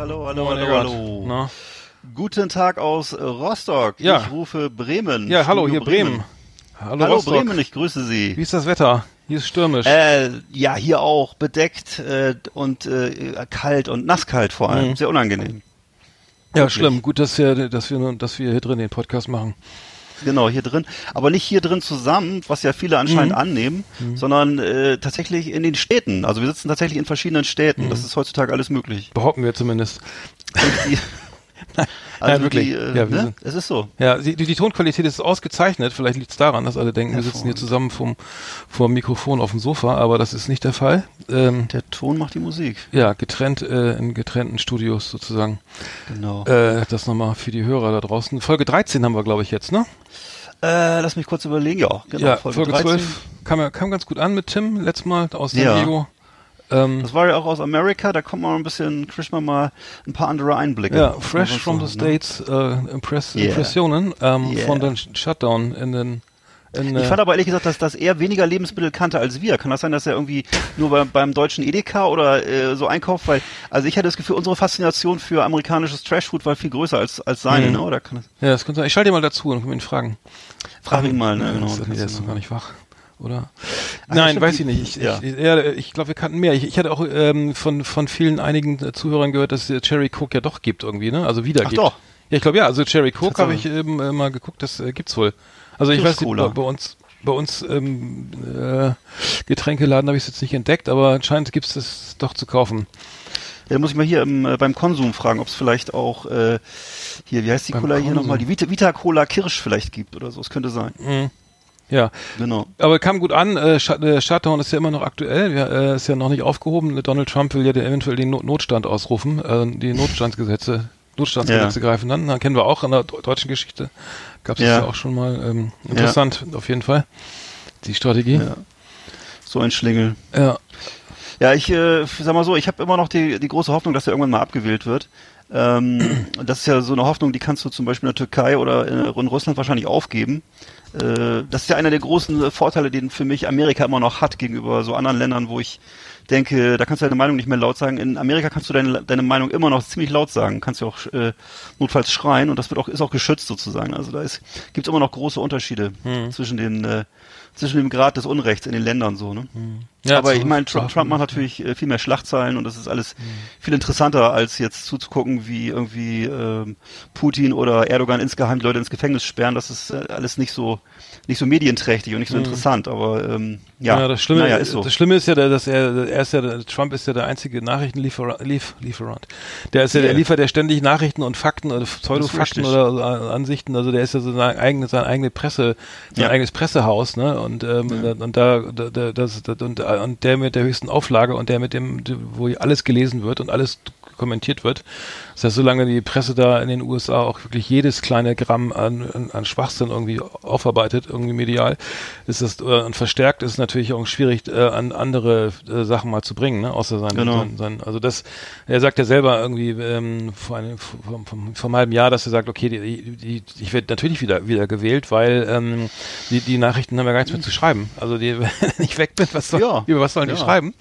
Hallo, hallo, Moin, hallo, hallo. Na? Guten Tag aus Rostock. Ja. Ich rufe Bremen. Ja, hallo, Studio hier Bremen. Hallo, Hallo Rostock. Bremen, ich grüße Sie. Wie ist das Wetter? Hier ist stürmisch. Äh, ja, hier auch bedeckt äh, und äh, kalt und nasskalt vor allem. Mhm. Sehr unangenehm. ja, wirklich. schlimm. Gut, dass wir, dass wir, dass wir hier drin den Podcast machen. Genau, hier drin. Aber nicht hier drin zusammen, was ja viele anscheinend Mhm. annehmen, sondern äh, tatsächlich in den Städten. Also wir sitzen tatsächlich in verschiedenen Städten. Mhm. Das ist heutzutage alles möglich. Behaupten wir zumindest. Also Nein, wirklich. Die, äh, Ja, ne? Es ist so. Ja, die, die Tonqualität ist ausgezeichnet. Vielleicht liegt es daran, dass alle denken, wir sitzen hier zusammen vom, vom Mikrofon auf dem Sofa, aber das ist nicht der Fall. Ähm, Der Ton macht die Musik. ja, getrennt äh, in getrennten Studios sozusagen. Genau. Äh, das nochmal für die Hörer da draußen. Folge 13 haben wir, glaube ich, jetzt, ne? Äh, lass mich kurz überlegen. Ja, genau. ja, Folge, 13. 12 kam, kam ganz gut an mit Tim letztes Mal aus San Ja. Diego. Ähm, Das war ja auch aus Amerika, da kommt man ein bisschen, kriegt man mal ein paar andere Einblicke. ja, Fresh from the ne? States äh, Impress Yeah. Impressionen ähm, Yeah. von den Sh- Shutdown in den in, Ich äh, fand aber ehrlich gesagt, dass, dass er weniger Lebensmittel kannte als wir. Kann das sein, dass er irgendwie nur beim, beim deutschen Edeka oder äh, so einkauft? Weil, also ich hatte das Gefühl, unsere Faszination für amerikanisches Trashfood war viel größer als, als seine, Mhm. ne? Oder kann das, ja, das könnte sein. Ich schalte dir mal dazu und kann ihn fragen. frag ihn mal, ne? Genau. das, du ist noch mal- gar nicht wach. Oder? Ach, Nein, stimmt, weiß die- ich nicht. Ich, ja. ich, ja, ich glaube, wir kannten mehr. Ich, ich hatte auch ähm, von von vielen einigen äh, Zuhörern gehört, dass es Cherry Coke ja doch gibt irgendwie, ne? Also wieder Ach gibt. doch. Ja, ich glaube ja. Also Cherry Coke habe ich eben äh, mal geguckt. Das äh, gibt's wohl. Also ich weiß nicht, bei, bei uns bei uns ähm, äh, Getränkeladen habe ich es jetzt nicht entdeckt, aber anscheinend gibt's das doch zu kaufen. Ja, muss ich mal hier im, äh, beim Konsum fragen, ob es vielleicht auch äh, hier, wie heißt die Beim Cola hier Konsum. nochmal? Die Vita, Vita Cola Kirsch vielleicht gibt oder so. Es könnte sein. Mhm. Ja, Genau. aber kam gut an. Äh, Shut- äh, Shutdown ist ja immer noch aktuell. Ja, äh, ist ja noch nicht aufgehoben. Donald Trump will ja eventuell den Not Notstand ausrufen. Äh, die Notstandsgesetze, Notstandsgesetze greifen dann. Dann kennen wir auch in der de- deutschen Geschichte. Gab es Ja. ja. auch schon mal. Ähm, interessant auf jeden Fall. Die Strategie. Ja. So ein Schlingel. Ja. Ja, ich äh, sag mal so, ich habe immer noch die, die große Hoffnung, dass er irgendwann mal abgewählt wird. Ähm, das ist ja so eine Hoffnung, die kannst du zum Beispiel in der Türkei oder in, in Russland wahrscheinlich aufgeben. Äh, das ist ja einer der großen Vorteile, den für mich Amerika immer noch hat gegenüber so anderen Ländern, wo ich denke, da kannst du deine Meinung nicht mehr laut sagen. In Amerika kannst du deine, deine Meinung immer noch ziemlich laut sagen, kannst du auch äh, notfalls schreien und das wird auch ist auch geschützt sozusagen. Also da ist gibt's immer noch große Unterschiede zwischen den äh, zwischen dem Grad des Unrechts in den Ländern so. Ne? Ja, Aber ich meine, Trump. Trump macht natürlich äh, viel mehr Schlagzeilen und das ist alles viel interessanter, als jetzt zuzugucken, wie irgendwie ähm, Putin oder Erdogan insgeheim Leute ins Gefängnis sperren. Das ist äh, alles nicht so nicht so medienträchtig und nicht so interessant. Aber ähm, ja, Mhm. Ja, das Schlimme, naja, ist so. das Schlimme ist ja, dass er, er ist ja, der- Trump ist ja der einzige Nachrichtenlieferant, Lief, Lieferant. Der ist ja, der Ja. liefert ja ständig Nachrichten und Fakten oder Pseudofakten richtig. oder äh, Ansichten. Also der ist ja so sein eigene, sein eigene Presse, sein Ja. eigenes Pressehaus, ne? Und ähm, und da, da, da das, das und, und der mit der höchsten Auflage und der mit dem, wo alles gelesen wird und alles kommentiert wird. Das heißt, solange die Presse da in den USA auch wirklich jedes kleine Gramm an, an, an Schwachsinn irgendwie aufarbeitet, irgendwie medial, ist das äh, und verstärkt ist es natürlich auch schwierig, äh, an andere äh, Sachen mal zu bringen, ne? Außer sein, Genau. sein, sein also das, er sagt ja selber irgendwie ähm, vor einem vor, vor, vor einem halben Jahr, dass er sagt, okay, die, die, ich werde natürlich wieder wieder gewählt, weil ähm, die, die Nachrichten haben ja gar nichts mehr zu schreiben. Also die, wenn ich weg bin, was soll, Ja. über was sollen die Ja. schreiben?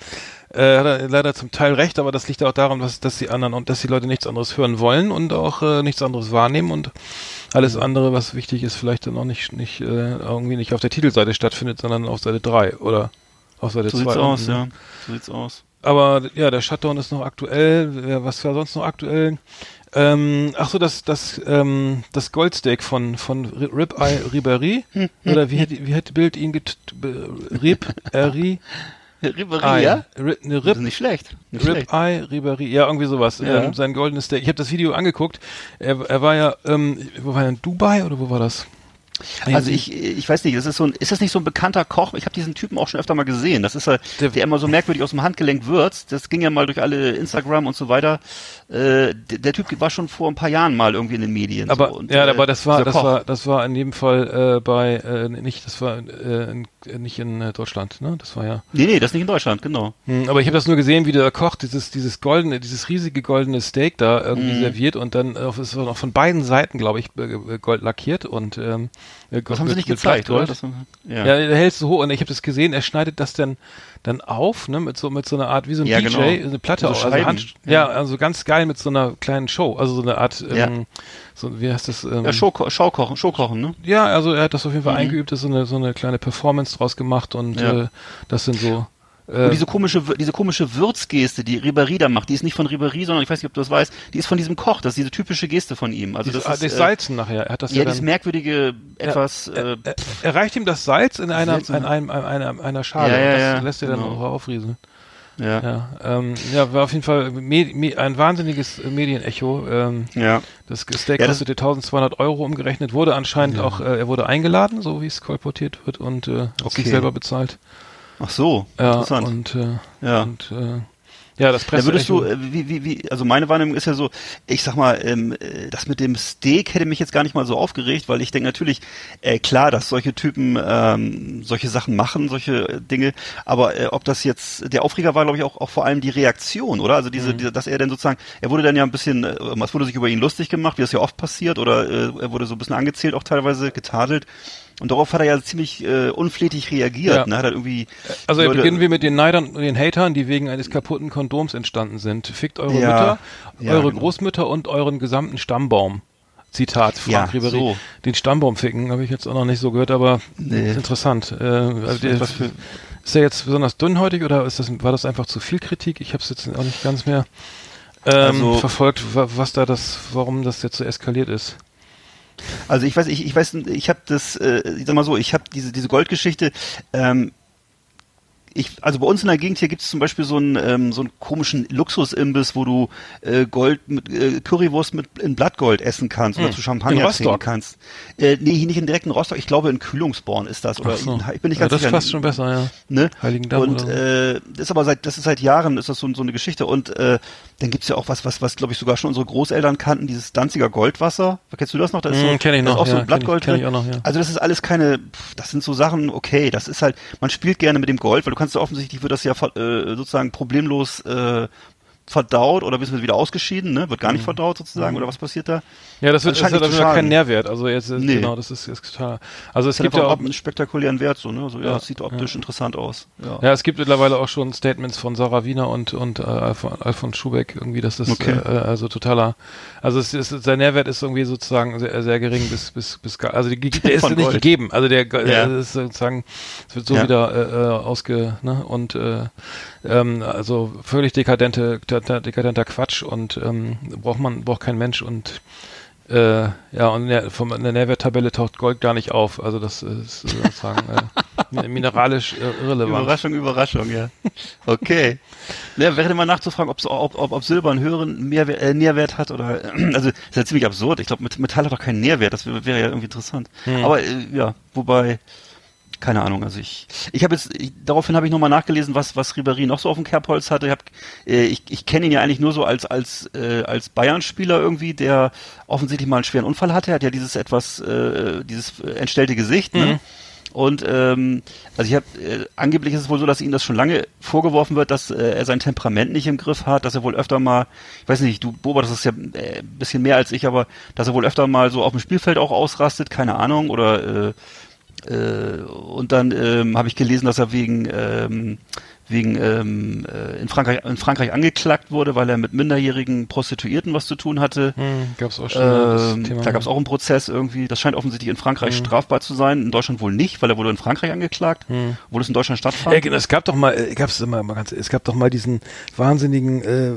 Äh, hat er leider zum Teil recht, aber das liegt auch daran, dass, dass die anderen und dass die Leute nichts anderes hören wollen und auch äh, nichts anderes wahrnehmen und alles andere, was wichtig ist, vielleicht dann auch nicht, nicht äh, irgendwie nicht auf der Titelseite stattfindet, sondern auf Seite 3 oder auf Seite so 2. sieht's aus, unten. ja. So sieht's aus. Aber ja, der Shutdown ist noch aktuell. Was war sonst noch aktuell? Ähm, ach so, das das ähm, das Goldsteak von von Ri- Ribeye Ribéry oder wie hätte wie hätte Bild ihn get Rib Eri Ribéry, ja? Ri- ne, Das Rib ist nicht schlecht. Nicht schlecht. Ribeye Ribéry, ja irgendwie sowas. Ja. Ähm, sein goldenes Steak. Ich habe das Video angeguckt. Er, er war ja ähm, wo war er in Dubai oder wo war das? Also ich, ich weiß nicht, das ist so ein, ist das nicht so ein bekannter Koch? Ich habe diesen Typen auch schon öfter mal gesehen. Das ist ja, Der- der, immer so merkwürdig aus dem Handgelenk würzt. Das ging ja mal durch alle Instagram und so weiter. Äh, der, der Typ war schon vor ein paar Jahren mal irgendwie in den Medien. Aber so. Und, ja, äh, aber das war das Koch. war das war in jedem Fall äh, bei äh, nicht das war äh, in, nicht in äh, Deutschland, ne? Das war ja. Nee, nee, das ist nicht in Deutschland, genau. Hm, aber ich habe das nur gesehen, wie der Koch dieses dieses goldene dieses riesige goldene Steak da irgendwie Mhm. serviert und dann es war noch von beiden Seiten, glaube ich, Gold lackiert und ähm, Äh, Das haben sie nicht gezeigt, oder? Das, Ja, der hält so hoch und ich habe das gesehen, er schneidet das dann dann auf, ne, mit so mit so einer Art wie so ein Ja, DJ, genau. eine Platte So auch, also. Hand, Ja. ja. also ganz geil mit so einer kleinen Show, also so eine Art Ja. ähm, so wie heißt das ähm, ja Show, Schaukochen, Showkochen, ne? ja, also er hat das auf jeden Fall Mhm. eingeübt, ist so eine so eine kleine Performance draus gemacht und Ja. äh, das sind so Und diese komische, diese komische Würzgeste, die Ribéry da macht, die ist nicht von Ribéry, sondern ich weiß nicht, ob du das weißt, die ist von diesem Koch, das ist diese typische Geste von ihm. Also dieses, das ist, das äh, Salzen nachher, er hat das ja, ja, dieses merkwürdige, etwas, äh, er, er reicht ihm das Salz in einer, in einem, einer, einer Schale Ja, ja, das ja, lässt er dann genau. auch aufrieseln. ja. Ja, ähm, ja, war auf jeden Fall me me ein wahnsinniges äh, Medienecho. Ähm, ja. das Steak Ja, das- kostete 1200 Euro umgerechnet, wurde anscheinend auch, äh, er wurde eingeladen, so wie es kolportiert wird und äh, hat Okay. sich selber bezahlt. Ach so, Ja, interessant. und, äh, ja. und äh, ja, das Da Presse würdest du, wie, wie, wie, also meine Wahrnehmung ist ja so, ich sag mal, ähm, äh, das mit dem Steak hätte mich jetzt gar nicht mal so aufgeregt, weil ich denke natürlich, äh, klar, dass solche Typen ähm, solche Sachen machen, solche äh, Dinge, aber äh, ob das jetzt, der Aufreger war, glaube ich, auch, auch vor allem die Reaktion, oder? Also Mhm. diese, diese, dass er dann sozusagen, er wurde dann ja ein bisschen, äh, es wurde sich über ihn lustig gemacht, wie das ja oft passiert, oder äh, er wurde so ein bisschen angezählt, auch teilweise getadelt. Und darauf hat er ja ziemlich äh, unflätig reagiert. Ja. Ne? Hat er irgendwie Also Leute- beginnen wir mit den Neidern und den Hatern, die wegen eines kaputten Kondoms entstanden sind. Fickt eure Ja. Mütter, Ja, eure genau. Großmütter und euren gesamten Stammbaum. Zitat Ja, Frank Ribery. so. Den Stammbaum ficken habe ich jetzt auch noch nicht so gehört, aber Nee. ist interessant. Äh, also der, ist er jetzt besonders dünnhäutig oder ist das, war das einfach zu viel Kritik? Ich habe es jetzt auch nicht ganz mehr ähm, Also- verfolgt, wa- was da das, warum das jetzt so eskaliert ist. Also ich weiß, ich, ich weiß, ich habe das, äh, ich sag mal so, ich habe diese diese Goldgeschichte. Ähm, ich, also bei uns in der Gegend hier gibt es zum Beispiel so einen ähm, so einen komischen Luxusimbiss, wo du äh, Gold mit äh, Currywurst mit in Blattgold essen kannst oder Hm. zu In Champagner trinken kannst. Äh, nee, hier nicht in direkten Rostock. Ich glaube in Kühlungsborn ist das oder so. in, ich bin nicht ja, ganz das ist sicher. fast schon besser, ja. Ne? Heiligendamm Und oder so. äh, das ist aber seit das ist seit Jahren ist das so, so eine Geschichte und äh, dann gibt's ja auch was was was glaube ich sogar schon unsere Großeltern kannten dieses Danziger Goldwasser. Kennst du das noch? Da ist so, Mm, kenn ich da ist noch, auch so ja, Blattgold kenn ich- kenn ich auch noch, ja. Also das ist alles keine das sind so Sachen, okay, das ist halt man spielt gerne mit dem Gold, weil du kannst ja offensichtlich wird das ja äh, sozusagen problemlos äh, verdaut oder bist wieder ausgeschieden, ne? Wird gar Mhm. nicht verdaut sozusagen oder was passiert da? Ja, das, wird, das das hat aber keinen. Nährwert. Also jetzt ist, Nee. genau, das ist, ist total. Also es Das gibt ja auch, einen spektakulären Wert so, ne? Also ja, Ja, es sieht optisch interessant aus. Ja. ja, es gibt mittlerweile auch schon Statements von Sarah Wiener und und äh, Alfon, Alfons Schubeck irgendwie, dass das Okay. äh, also totaler, also es ist, sein Nährwert ist irgendwie sozusagen sehr, sehr gering bis bis bis gar, also die, der ist nicht Gold. gegeben. Also der, der Ja. ist sozusagen es wird so Ja. wieder äh, äh, ausge ne und äh, ähm, also völlig dekadente dekadenter Quatsch und ähm, braucht man braucht kein Mensch und Äh, ja, und in der, vom, in der Nährwerttabelle taucht Gold gar nicht auf. Also das ist sozusagen äh, mineralisch irrelevant. Überraschung, Überraschung, ja. Okay. Ja, wäre mal nachzufragen, ob, ob, ob Silber einen höheren Mehrwert, äh, Nährwert hat oder, also, ist ja ziemlich absurd. Ich glaube, Metall hat doch keinen Nährwert. Das wäre, wäre ja irgendwie interessant. Hm. Aber, äh, ja, wobei, keine Ahnung, also ich, ich habe jetzt, ich, daraufhin habe ich nochmal nachgelesen, was, was Ribéry noch so auf dem Kerbholz hatte. Ich, hab, äh, ich, ich kenne ihn ja eigentlich nur so als, als, äh, als Bayern-Spieler irgendwie, der offensichtlich mal einen schweren Unfall hatte. Er hat ja dieses etwas, äh, dieses entstellte Gesicht, ne? Mhm. Und ähm, also ich habe äh, angeblich ist es wohl so, dass ihm das schon lange vorgeworfen wird, dass äh, er sein Temperament nicht im Griff hat, dass er wohl öfter mal, ich weiß nicht, du beobachtest das ja äh, ein bisschen mehr als ich, aber dass er wohl öfter mal so auf dem Spielfeld auch ausrastet, keine Ahnung, oder äh, und dann ähm, habe ich gelesen, dass er wegen ähm, wegen ähm, äh, in Frankreich in Frankreich angeklagt wurde, weil er mit minderjährigen Prostituierten was zu tun hatte. Hm, gab's auch schon Ähm, Thema. da gab es auch einen Prozess irgendwie. Das scheint offensichtlich in Frankreich Mhm. strafbar zu sein, in Deutschland wohl nicht, weil er wurde in Frankreich angeklagt, Hm. obwohl es in Deutschland stattfand. Ja, genau, es gab doch mal, äh, gab's immer, mal ganz, es gab doch mal diesen wahnsinnigen, äh, äh,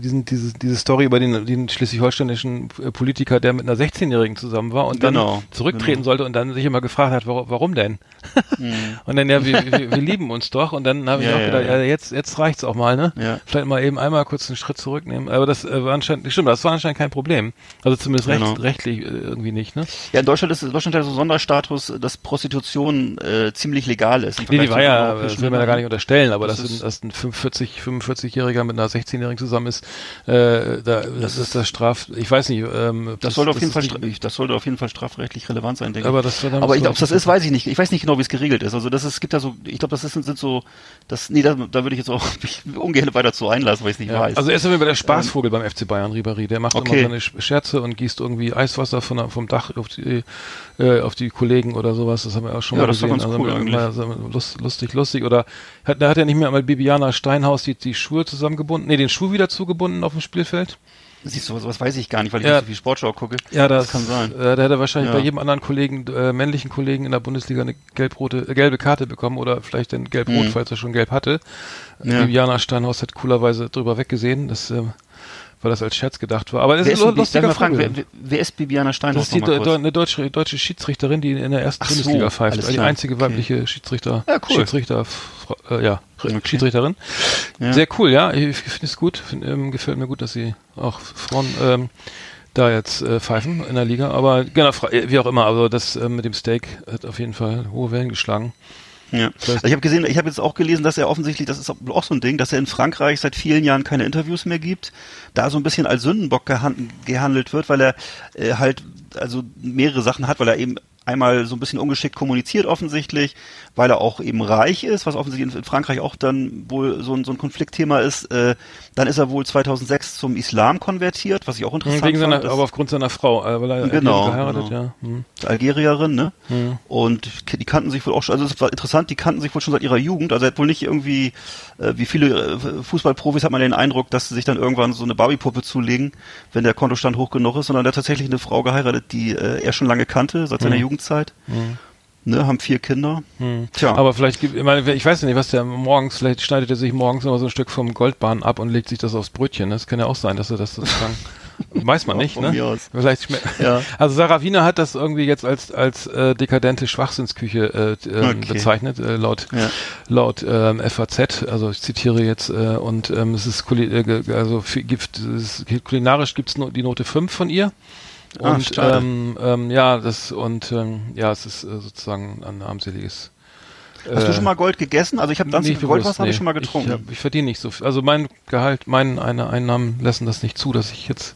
diesen, diese, diese Story über den, den schleswig-holsteinischen Politiker, der mit einer 16-Jährigen zusammen war und Genau, dann zurücktreten genau. sollte und dann sich immer gefragt hat, warum, warum denn? Mhm. Und dann, ja, wir, wir, wir lieben uns doch. Und dann habe ich Ja, auch ja, gedacht, ja. ja, jetzt, jetzt reicht's auch mal, ne? Ja. Vielleicht mal eben einmal kurz einen Schritt zurücknehmen. Aber das äh, war anscheinend, stimmt, das war anscheinend kein Problem. Also zumindest recht, Genau. rechtlich äh, irgendwie nicht, ne? Ja, in Deutschland ist Deutschland hat so einen Sonderstatus, dass Prostitution äh, ziemlich legal ist. Nee, die war ja, das will man ja gar nicht unterstellen, aber Das dass, ist- ein, dass ein 45, 45-Jähriger mit einer 16-Jährigen zusammen ist, äh, da, das ist das Straf, ich weiß nicht, ähm, ob Das sollte auf jeden ist Fall, nicht- das sollte auf jeden Fall strafrechtlich relevant sein, denke ich. aber das, da Aber ich glaube, das ist, weiß ich nicht. Ich weiß nicht genau, wie es geregelt ist. Also das ist, es gibt ja so, ich glaube, das ist, sind so, das, nee, da, da würde ich jetzt auch mich ungern weiter zu einlassen, weil ich es nicht Ja, weiß. also er ist jeden Fall der Spaßvogel beim FC Bayern, Ribéry. Der macht Okay. immer seine Sch- Scherze und gießt irgendwie Eiswasser von, vom Dach auf die, äh, auf die Kollegen oder sowas. Das haben wir auch schon Ja, mal gesehen. ganz cool also, also, lust, lustig, lustig. Oder hat, da hat er nicht mehr mal Bibiana Steinhaus die, die Schuhe zusammengebunden, nee, den Schuh wieder zugebunden auf dem Spielfeld. Siehst du, sowas, weiß ich gar nicht, weil ich Ja. nicht so viel Sportschau gucke. Ja, das, kann sein. Äh, da hätte er wahrscheinlich Ja. bei jedem anderen Kollegen, äh, männlichen Kollegen in der Bundesliga eine gelb-rote, äh, gelbe Karte bekommen oder vielleicht dann gelb-rot, Mhm. falls er schon gelb hatte. Ja. Bibiana Steinhaus hat coolerweise drüber weggesehen, das, ähm, weil das als Scherz gedacht war. Aber das Wer ist ist, ein denn- darf ich lustiger mal fragen, Vogel. wer, wer- ist Bibiana Steinhaus? Das ist die do, eine deutsche, deutsche Schiedsrichterin, die in der ersten Ach so, Bundesliga pfeift. alles Die klar. einzige Okay. weibliche Schiedsrichter, Ja, cool. Schiedsrichter, äh, ja, Okay. Schiedsrichterin. Ja. Sehr cool, ja. Ich, finde es gut. Find, ähm, gefällt mir gut, dass sie auch Frauen ähm, da jetzt äh, pfeifen in der Liga. Aber genau, äh, wie auch immer. Also das ähm, mit dem Steak hat auf jeden Fall hohe Wellen geschlagen. Ja. Also ich habe gesehen, ich habe jetzt auch gelesen, dass er offensichtlich, das ist auch so ein Ding, dass er in Frankreich seit vielen Jahren keine Interviews mehr gibt, da so ein bisschen als Sündenbock gehan gehandelt wird, weil er äh, halt also mehrere Sachen hat, weil er eben einmal so ein bisschen ungeschickt kommuniziert offensichtlich, weil er auch eben reich ist, was offensichtlich in, Frankreich auch dann wohl so ein, so ein Konfliktthema ist. Äh, dann ist er wohl 2006 zum Islam konvertiert, was ich auch interessant Wegen seiner, fand. dass- aber aufgrund seiner Frau, äh, weil er Genau, geheiratet, genau. ja. Hm. Algerierin, ne? Hm. Und die kannten sich wohl auch schon, also es war interessant, die kannten sich wohl schon seit ihrer Jugend. Also er hat wohl nicht irgendwie, äh, wie viele äh, Fußballprofis hat man den Eindruck, dass sie sich dann irgendwann so eine Barbiepuppe zulegen, wenn der Kontostand hoch genug ist, sondern er hat tatsächlich eine Frau geheiratet, die äh, er schon lange kannte, seit seiner Hm. Jugendzeit. Hm. Ne, haben vier Kinder. Hm. Tja. Aber vielleicht gibt, ich meine, ich weiß nicht, was der morgens, vielleicht schneidet er sich morgens immer so ein Stück vom Goldbahn ab und legt sich das aufs Brötchen. Das kann ja auch sein, dass er das sozusagen, weiß man Ja, nicht, ne? Vielleicht Ja. also Sarah Wiener hat das irgendwie jetzt als, als, äh, dekadente Schwachsinnsküche, äh, ähm, Okay. bezeichnet, äh, laut, Ja. laut, ähm, FAZ, also ich zitiere jetzt, äh, und, ähm, es ist, äh, also, für, gibt, es kulinarisch gibt's no, die Note 5 von ihr. Ah, Und schade. ähm, ähm, ja, das und ähm, ja, es ist äh, sozusagen ein armseliges. Hast äh, du schon mal Gold gegessen? Also ich habe Danzig Goldwasser bewusst, habe ich nee. schon mal getrunken. Ich, hab, ich verdiene nicht so viel. Also mein Gehalt, meine eine Einnahmen lassen das nicht zu, dass ich jetzt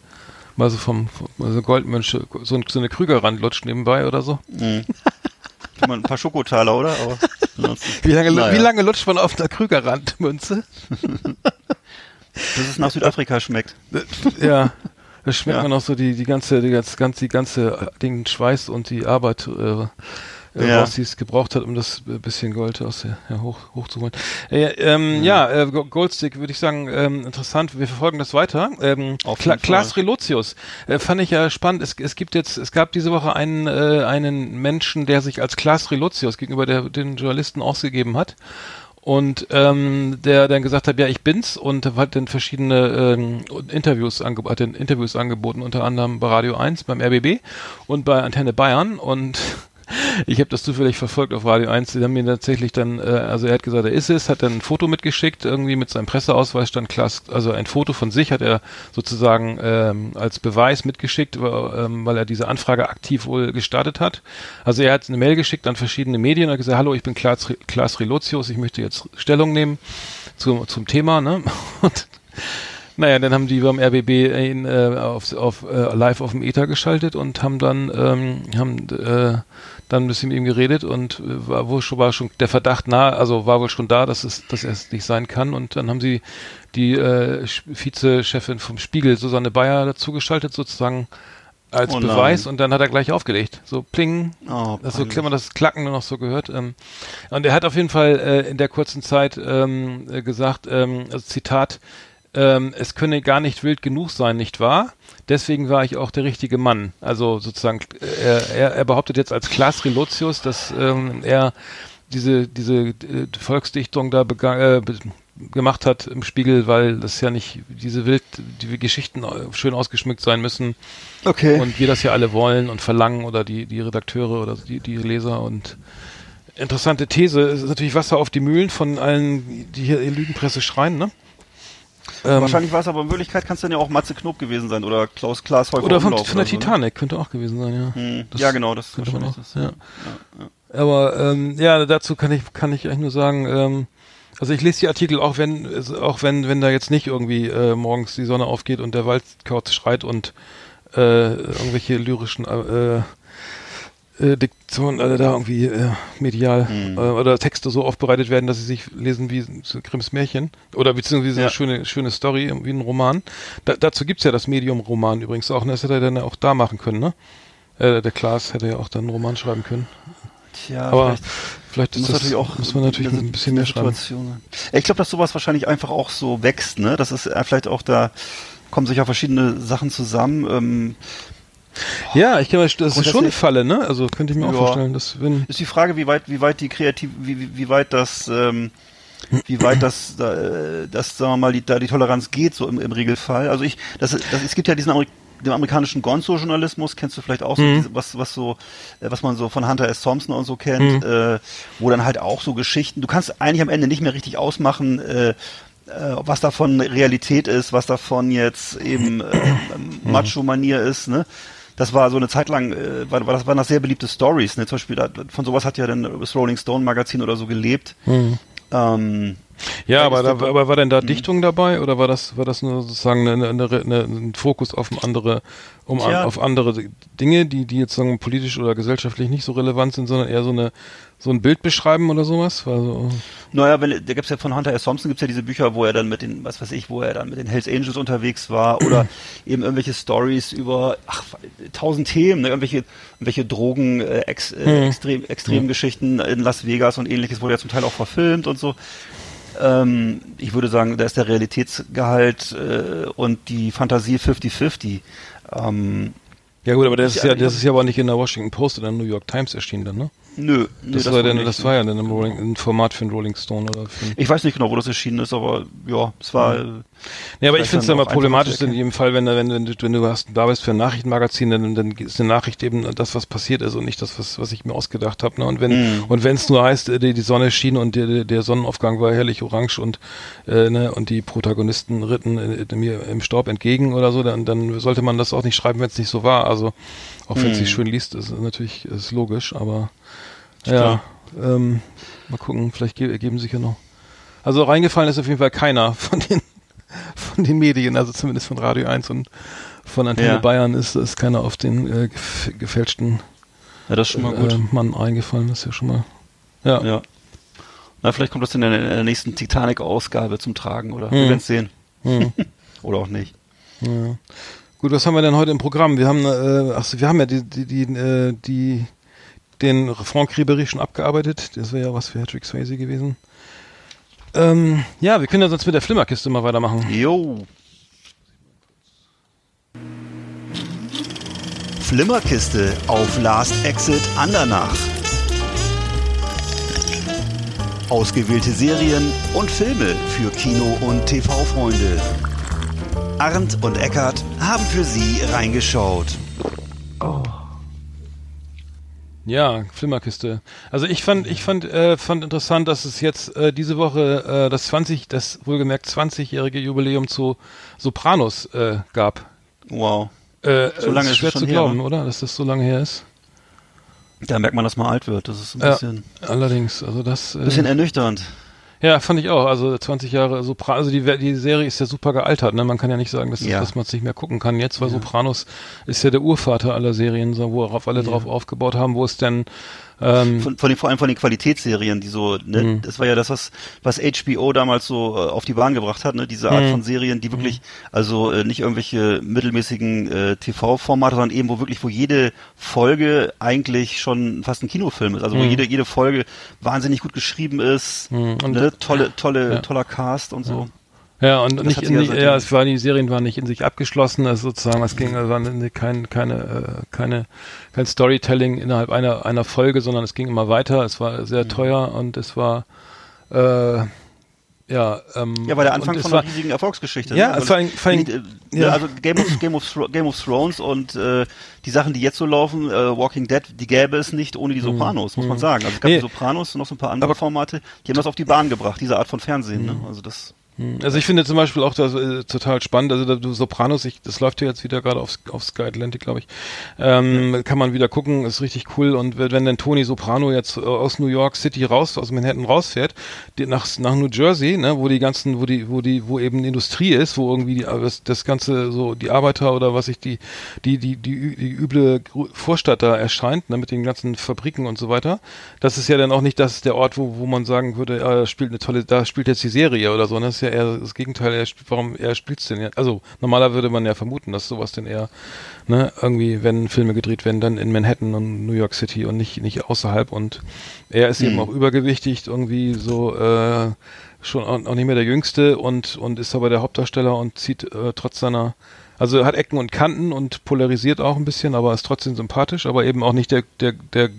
mal so vom, vom also Goldmönche, so, ein- so eine Krügerrand lutscht nebenbei oder so. Mhm. Ich mal ein paar Schokotaler, oder? Wie lange, Naja. wie lange lutscht man auf einer Krügerrandmünze? Bis es nach Südafrika schmeckt. ja. Da schmeckt Ja. man auch so die, die ganze, die ganze, die ganze, den Schweiß und die Arbeit, äh, äh, Ja. was sie es gebraucht hat, um das äh, bisschen Gold aus der, ja, hoch, hochzuholen. Äh, ähm, ja, äh, Go- Goldstick würde ich sagen, ähm, interessant. Wir verfolgen das weiter. Ähm, Kla Klaas. Relotius äh, fand ich ja spannend. Es, es gibt jetzt, es gab diese Woche einen, äh, einen Menschen, der sich als Klaas Relotius gegenüber der, den Journalisten ausgegeben hat. Und ähm, der dann gesagt hat, ja, ich bin's und hat dann verschiedene ähm, Interviews, ange hat dann Interviews angeboten, unter anderem bei Radio 1, beim RBB und bei Antenne Bayern. Und ich habe das zufällig verfolgt auf Radio 1. Die haben mir tatsächlich dann, äh, also er hat gesagt, er ist es, hat dann ein Foto mitgeschickt, irgendwie mit seinem Presseausweis stand Klaas, also ein Foto von sich hat er sozusagen ähm, als Beweis mitgeschickt, weil, ähm, weil er diese Anfrage aktiv wohl gestartet hat. Also er hat eine Mail geschickt an verschiedene Medien und hat gesagt, hallo, ich bin Klaas, Klaas Relotius, ich möchte jetzt Stellung nehmen zum, zum Thema, ne? Und naja, dann haben die beim RBB ihn äh, auf, auf äh, live auf dem Ether geschaltet und haben dann ähm, haben äh, dann ein bisschen mit ihm geredet und äh, war wohl schon war schon der Verdacht nah, also war wohl schon da, dass es dass er es nicht sein kann und dann haben sie die äh, Vizechefin vom Spiegel Susanne Bayer dazu geschaltet sozusagen als Oh. Beweis und dann hat er gleich aufgelegt. So pling, Oh, das so klemmer das Klacken nur noch so gehört. Ähm, und er hat auf jeden Fall äh, in der kurzen Zeit ähm, äh, gesagt, ähm, also Zitat, ähm, es könne gar nicht wild genug sein, nicht wahr? Deswegen war ich auch der richtige Mann. Also sozusagen, äh, er, er, er behauptet jetzt als Klaas Relotius, dass ähm, er diese, diese äh, Volksdichtung da äh, gemacht hat im Spiegel, weil das ja nicht diese wild, die Geschichten äh, schön ausgeschmückt sein müssen Okay. und wir das ja alle wollen und verlangen oder die, die Redakteure oder die, die Leser und interessante These. Es ist natürlich Wasser auf die Mühlen von allen, die hier in Lügenpresse schreien, ne? Ähm, Wahrscheinlich war es aber in Wirklichkeit kann es dann ja auch Matze Knob gewesen sein oder Klaus Klaas Häufer oder von, von der so, ne? Titanic könnte auch gewesen sein, ja. Hm, ja, genau, das könnte man auch, das. ja. Aber ähm, ja, dazu kann ich kann ich eigentlich nur sagen, ähm, also ich lese die Artikel auch wenn auch wenn wenn da jetzt nicht irgendwie äh, morgens die Sonne aufgeht und der Waldkauz schreit und äh, irgendwelche lyrischen äh, äh, Diktion äh, da irgendwie äh, medial Mhm. äh, oder Texte so aufbereitet werden, dass sie sich lesen wie so Grimms Märchen oder beziehungsweise Ja. eine schöne schöne Story wie ein Roman. Da, dazu gibt's ja das Medium Roman übrigens auch. Und das hätte er dann auch da machen können, ne? Äh, der Klaas hätte ja auch dann einen Roman schreiben können. Tja, Aber vielleicht vielleicht ist muss das natürlich auch muss man natürlich ein bisschen mehr schreiben. Ich glaube, dass sowas wahrscheinlich einfach auch so wächst, ne? Das ist äh, vielleicht auch da kommen sich ja verschiedene Sachen zusammen. Ähm, Ja, ich kann mir, das ist schon eine Falle, ne? Also könnte ich mir auch Ja. vorstellen, dass wenn ist die Frage, wie weit, wie weit die kreativ, wie, wie, wie weit das, ähm, wie weit das, äh, das, sagen wir mal, die, da die Toleranz geht, so im, im Regelfall. Also ich, das, das, es gibt ja diesen Amerik den amerikanischen Gonzo-Journalismus, kennst du vielleicht auch so, Mhm. diese, was, was so, äh, was man so von Hunter S. Thompson und so kennt, äh, wo dann halt auch so Geschichten, du kannst eigentlich am Ende nicht mehr richtig ausmachen, äh, äh, was davon Realität ist, was davon jetzt eben äh, Macho-Manier ist, ne? Das war so eine Zeit lang, äh, war, war das waren das sehr beliebte Stories, ne? Zum Beispiel da, von sowas hat ja dann das Rolling Stone Magazin oder so gelebt. Ähm, Ja, aber, da, aber war denn da Dichtung dabei oder war das war das nur sozusagen eine, eine, eine, ein Fokus auf ein andere um an, auf andere Dinge, die die jetzt sagen politisch oder gesellschaftlich nicht so relevant sind, sondern eher so eine so ein Bild beschreiben oder sowas? War so, Naja, wenn, da gibt's ja von Hunter S. Thompson gibt's ja diese Bücher, wo er dann mit den, was weiß ich, wo er dann mit den Hells Angels unterwegs war oder eben irgendwelche Stories über ach, tausend Themen, ne, irgendwelche, irgendwelche Drogen, äh, ex, äh, extrem, Extremgeschichten in Las Vegas und ähnliches wurde ja zum Teil auch verfilmt und so. Ähm, ich würde sagen, da ist der Realitätsgehalt äh, und die Fantasie 50-50. Ähm, ja gut, aber das ist Ja, das ist ja aber nicht in der Washington Post oder New York Times erschienen dann, ne? Nö, nö, Das, war wohl dann, nicht. das war ja dann ein, Rolling, ein Format für einen Rolling Stone oder Ich weiß nicht genau, wo das erschienen ist, aber ja, es war. äh, Ja, aber ich finde es dann einfacher problematisch in jedem Fall, wenn, wenn, wenn, du, wenn du hast, da bist für ein Nachrichtenmagazin, dann, dann ist eine Nachricht eben das, was passiert ist und nicht das, was, was ich mir ausgedacht habe. Ne? Und wenn Mhm. und wenn es nur heißt, äh, die, die Sonne schien und der, der Sonnenaufgang war herrlich orange und äh, ne, und die Protagonisten ritten äh, mir im Staub entgegen oder so, dann, dann sollte man das auch nicht schreiben, wenn es nicht so war. Also auch wenn es Mhm. sich schön liest, ist natürlich ist logisch, aber. Ja, ähm, mal gucken, vielleicht ge ergeben sich ja noch. Also reingefallen ist auf jeden Fall keiner von den von den Medien, also zumindest von Radio 1 und von Antenne Ja. Bayern ist, ist keiner auf den äh, gef gefälschten ja, das ist schon mal gut. äh, Mann eingefallen, das ist ja schon mal. Ja. Ja. Na, vielleicht kommt das in der, in der nächsten Titanic-Ausgabe zum Tragen, oder? Wir Hm. werden's sehen. Hm. Oder auch nicht. ja. Gut, was haben wir denn heute im Programm? Wir haben, äh, achso, wir haben ja die, die, die, äh, die den Franck Ribéry schon abgearbeitet. Das wäre ja was für Patrick Swayze gewesen. Ähm, ja, wir können ja sonst mit der Flimmerkiste mal weitermachen. Jo. Flimmerkiste auf Last Exit Andernach. Ausgewählte Serien und Filme für Kino- und TV-Freunde. Arndt und Eckart haben für Sie reingeschaut. Ja, Flimmerkiste. Also ich fand, ich fand, äh, fand interessant, dass es jetzt äh, diese Woche äh, das 20, das wohlgemerkt 20-jährige Jubiläum zu Sopranos äh, gab. Wow. Äh, So lange ist schwer zu her, glauben, ne? oder? Dass das so lange her ist. Da merkt man, dass man alt wird. Das ist ein Ja. bisschen, Allerdings, also das. Äh, bisschen ernüchternd. Ja, fand ich auch. Also 20 Jahre Sopranos. Also die, die Serie ist ja super gealtert. Ne? Man kann ja nicht sagen, dass, Ja. dass man es nicht mehr gucken kann jetzt, weil Sopranos ist ja der Urvater aller Serien, so, worauf alle drauf aufgebaut haben, wo es denn ähm, Von, von den, vor allem von den Qualitätsserien, die so, ne, Mhm. das war ja das, was, was HBO damals so äh, auf die Bahn gebracht hat, ne, diese Art Mhm. von Serien, die wirklich, also äh, nicht irgendwelche mittelmäßigen äh, TV-Formate, sondern eben, wo wirklich, wo jede Folge eigentlich schon fast ein Kinofilm ist, also wo Mhm. jede, jede Folge wahnsinnig gut geschrieben ist, Mhm. Ne, tolle, tolle, Ja. toller Cast und so. Ja, und nicht hat in, ja es war die Serien waren nicht in sich abgeschlossen, also sozusagen, es ging, ne- kein, keine, äh, keine, kein Storytelling innerhalb einer, einer Folge, sondern es ging immer weiter, es war Mhm. sehr teuer und es war, äh, ja, ähm, Ja, war der Anfang von einer riesigen Erfolgsgeschichte. Ja, ne? Also vor allem- vor allem- ja. Also Game of, Game, of, Game of Thrones und äh, die Sachen, die jetzt so laufen, äh, Walking Dead, die gäbe es nicht ohne die Sopranos, muss man sagen. Also es gab Mhm. Nee. die Sopranos und noch so ein paar andere Formate, die haben das auf die Bahn gebracht, diese Art von Fernsehen. Ne? Also das. Also ich finde zum Beispiel auch das äh, total spannend, also du Sopranos, ich, das läuft ja jetzt wieder gerade auf, auf Sky Atlantic, glaube ich, ähm, kann man wieder gucken, ist richtig cool. Und wenn dann Tony Soprano jetzt äh, aus New York City raus, aus Manhattan rausfährt, nach, nach New Jersey, ne, wo die ganzen, wo die, wo die, wo eben Industrie ist, wo irgendwie die, das, das ganze so die Arbeiter oder was ich die, die, die, die, die üble Vorstadt da erscheint, ne, mit den ganzen Fabriken und so weiter, das ist ja dann auch nicht das der Ort, wo, wo man sagen würde, äh, spielt eine tolle, da spielt jetzt die Serie oder so, ne, das ist ja eher das Gegenteil. Er, warum er spielt es denn ja? Also normaler würde man ja vermuten, dass sowas denn eher, ne, irgendwie, wenn Filme gedreht werden, dann in Manhattan und New York City und nicht nicht außerhalb. Und er ist mhm. eben auch übergewichtig, irgendwie so äh, schon auch nicht mehr der Jüngste und und ist aber der Hauptdarsteller und zieht äh, trotz seiner also hat Ecken und Kanten und polarisiert auch ein bisschen, aber ist trotzdem sympathisch, aber eben auch nicht der der der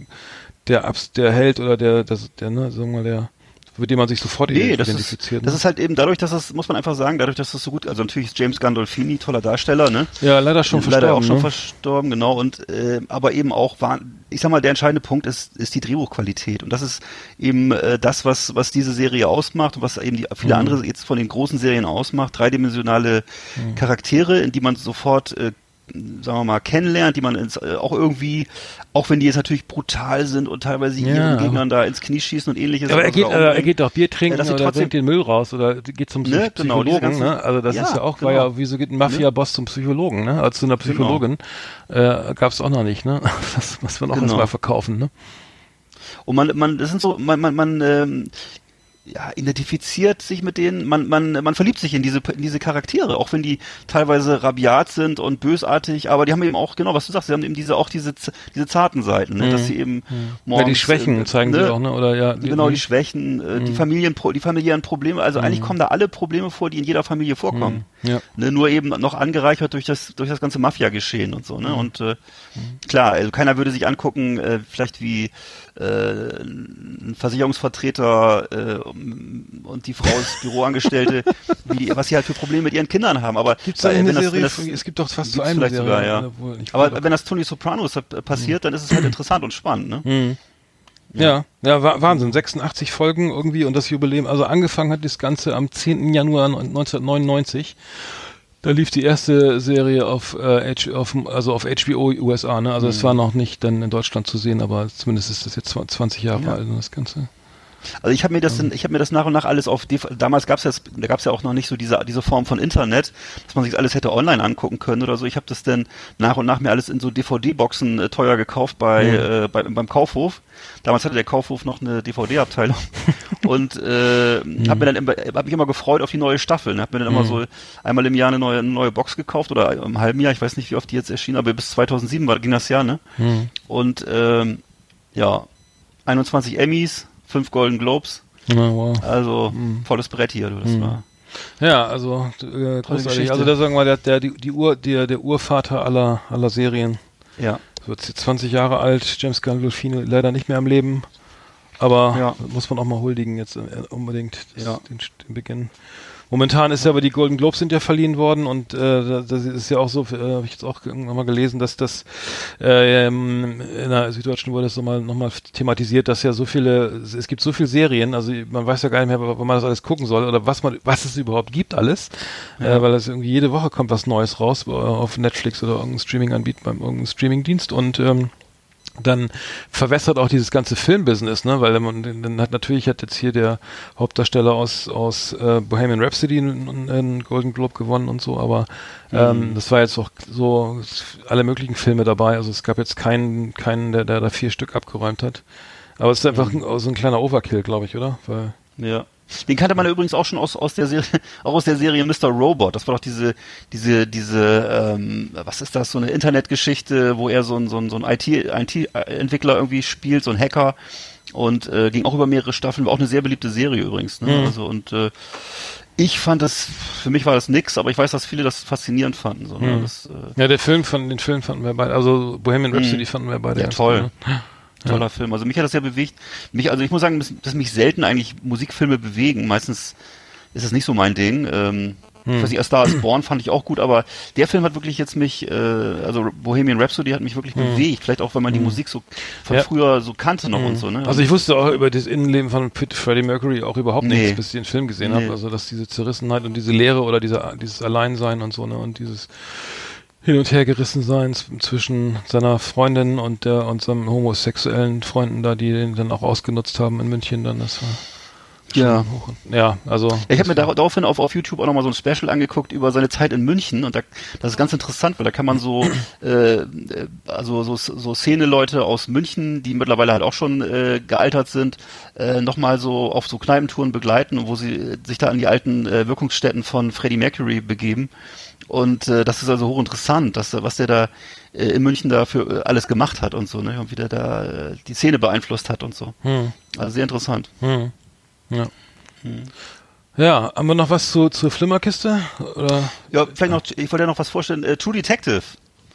der, der Held oder der, das, der, ne, sagen wir mal, der mit dem man sich sofort nee, identifiziert. Das ist, das ist halt eben dadurch, dass das, muss man einfach sagen, dadurch, dass das so gut, also natürlich ist James Gandolfini toller Darsteller, ne? Ja, leider schon leider verstorben. Leider auch schon ne? verstorben, genau. Und äh, aber eben auch war, ich sag mal, der entscheidende Punkt ist, ist die Drehbuchqualität. Und das ist eben äh, das, was, was diese Serie ausmacht und was eben die viele mhm. andere jetzt von den großen Serien ausmacht. Dreidimensionale mhm. Charaktere, in die man sofort äh, sagen wir mal, kennenlernt, die man ins, äh, auch irgendwie, auch wenn die jetzt natürlich brutal sind und teilweise ja. ihren Gegnern da ins Knie schießen und ähnliches. Aber er geht, äh, er geht doch Bier trinken äh, oder bringt den Müll raus oder geht zum ne, genau, Psychologen. Genau, ne? Also das ja, ist ja auch, genau. war ja, wieso geht ein Mafia-Boss zum Psychologen, ne? Als zu einer genau. Psychologin genau. äh, gab es auch noch nicht, ne? Das muss man auch genau. erstmal verkaufen, ne? Und man, man, das sind so, man, man, man ähm, ja, identifiziert sich mit denen, man, man, man verliebt sich in diese, in diese Charaktere, auch wenn die teilweise rabiat sind und bösartig, aber die haben eben auch, genau, was du sagst, sie haben eben diese, auch diese, diese zarten Seiten, ne, mhm. dass sie eben mhm. morgens, Ja, die Schwächen äh, zeigen ne, sie auch, ne, oder ja. Die, genau, die Schwächen, äh, mhm. die Familien, die familiären Probleme, also eigentlich mhm. kommen da alle Probleme vor, die in jeder Familie vorkommen. Mhm. Ja. Ne, nur eben noch angereichert durch das, durch das ganze Mafia-Geschehen und so, ne, und, äh, klar, also keiner würde sich angucken, äh, vielleicht wie, äh, ein Versicherungsvertreter äh, und die Frau ist Büroangestellte, wie, was sie halt für Probleme mit ihren Kindern haben. Aber gibt's da äh, eine Serie? Das, es gibt doch fast so eine Serie. Sogar, ja. Aber wenn das Tony Sopranos passiert, dann ist es halt interessant und spannend. Ne? Mhm. Ja, ja, ja Wahnsinn. 86 Folgen irgendwie und das Jubiläum. Also angefangen hat das Ganze am 10. Januar 1999 da lief die erste Serie auf, äh, H, auf also auf HBO USA, ne? Also es mhm. war noch nicht dann in Deutschland zu sehen, aber zumindest ist das jetzt 20 Jahre ja. alt das Ganze. Also ich habe mir das, ähm. ich habe mir das nach und nach alles auf damals gab's ja, da gab's ja auch noch nicht so diese diese Form von Internet, dass man sich alles hätte online angucken können oder so. Ich habe das dann nach und nach mir alles in so DVD-Boxen äh, teuer gekauft bei, mhm. äh, bei beim Kaufhof. Damals hatte der Kaufhof noch eine DVD-Abteilung und äh, mhm. habe mir dann immer, hab mich immer gefreut auf die neue Staffel. Ne? Habe mir dann immer so einmal im Jahr eine neue, eine neue Box gekauft oder im halben Jahr. Ich weiß nicht, wie oft die jetzt erschien, aber bis 2007 war ging das Jahr, ne? Und ähm, ja, 21 Emmys, fünf Golden Globes. Ja, wow. Also mhm. volles Brett hier, du, das mhm. war. Ja, also äh, großartig. Also da sagen wir, der, der, die, die Ur, der, der Urvater aller, aller Serien. Ja. Wird jetzt 20 Jahre alt, James Gandolfini leider nicht mehr am Leben. Aber ja. muss man auch mal huldigen jetzt äh, unbedingt ja. den, den Beginn. Momentan ist ja aber die Golden Globes sind ja verliehen worden und äh, das ist ja auch so, äh, habe ich jetzt auch nochmal gelesen, dass das äh, in der Süddeutschen wurde das nochmal noch mal thematisiert, dass ja so viele, es gibt so viele Serien, also man weiß ja gar nicht mehr, wo man das alles gucken soll oder was man, was es überhaupt gibt alles, ja. äh, weil das irgendwie jede Woche kommt was Neues raus äh, auf Netflix oder irgendein Streaming-Anbieter beim irgendeinem Streaming-Dienst und ähm, dann verwässert auch dieses ganze Filmbusiness, ne? Weil man dann hat natürlich hat jetzt hier der Hauptdarsteller aus aus äh, Bohemian Rhapsody einen, einen Golden Globe gewonnen und so, aber ähm, mhm. das war jetzt auch so alle möglichen Filme dabei. Also es gab jetzt keinen keinen der der da vier Stück abgeräumt hat. Aber es ist einfach mhm. so ein kleiner Overkill, glaube ich, oder? Weil ja. Den kannte man ja übrigens auch schon aus, aus der Serie, auch aus der Serie Mr. Robot. Das war doch diese, diese, diese, ähm, was ist das, so eine Internetgeschichte, wo er so ein, so ein, so ein IT-Entwickler IT irgendwie spielt, so ein Hacker und äh, ging auch über mehrere Staffeln, war auch eine sehr beliebte Serie übrigens. Ne? Mhm. Also und äh, ich fand das, für mich war das nix, aber ich weiß, dass viele das faszinierend fanden. So, ne? mhm. das, äh, ja, der Film von den Film fanden wir beide, also Bohemian Rhapsody mhm. fanden wir beide. Ja, toll. Ne? Toller ja. Film. Also mich hat das ja bewegt. Mich, also ich muss sagen, dass, dass mich selten eigentlich Musikfilme bewegen. Meistens ist es nicht so mein Ding. Ähm, Hm. Ich weiß nicht, A Star is Born fand ich auch gut, aber der Film hat wirklich jetzt mich, äh, also Bohemian Rhapsody hat mich wirklich hm. bewegt. Vielleicht auch, weil man die hm. Musik so von ja. früher so kannte noch hm. und so. Ne? Also ich wusste auch über das Innenleben von Freddie Mercury auch überhaupt nee. nichts, bis ich den Film gesehen nee. habe. Also dass diese Zerrissenheit und diese Leere oder diese, dieses Alleinsein und so ne und dieses hin und her gerissen sein zwischen seiner Freundin und der und seinem homosexuellen Freunden da, die den dann auch ausgenutzt haben in München dann. Das war ja. Ja, also. Ich habe mir daraufhin auf, auf YouTube auch nochmal so ein Special angeguckt über seine Zeit in München und da, das ist ganz interessant, weil da kann man so, äh, also so, so Szene-Leute aus München, die mittlerweile halt auch schon äh, gealtert sind, äh, nochmal so auf so Kneipentouren begleiten, wo sie sich da an die alten äh, Wirkungsstätten von Freddie Mercury begeben. Und äh, das ist also hochinteressant, dass, was der da äh, in München da für äh, alles gemacht hat und so, ne? Und wie der da äh, die Szene beeinflusst hat und so. Hm. Also sehr interessant. Hm. Ja. Hm. Ja, haben wir noch was zu, zur Flimmerkiste? Oder? Ja, vielleicht noch, ich wollte ja noch was vorstellen. Äh, True Detective.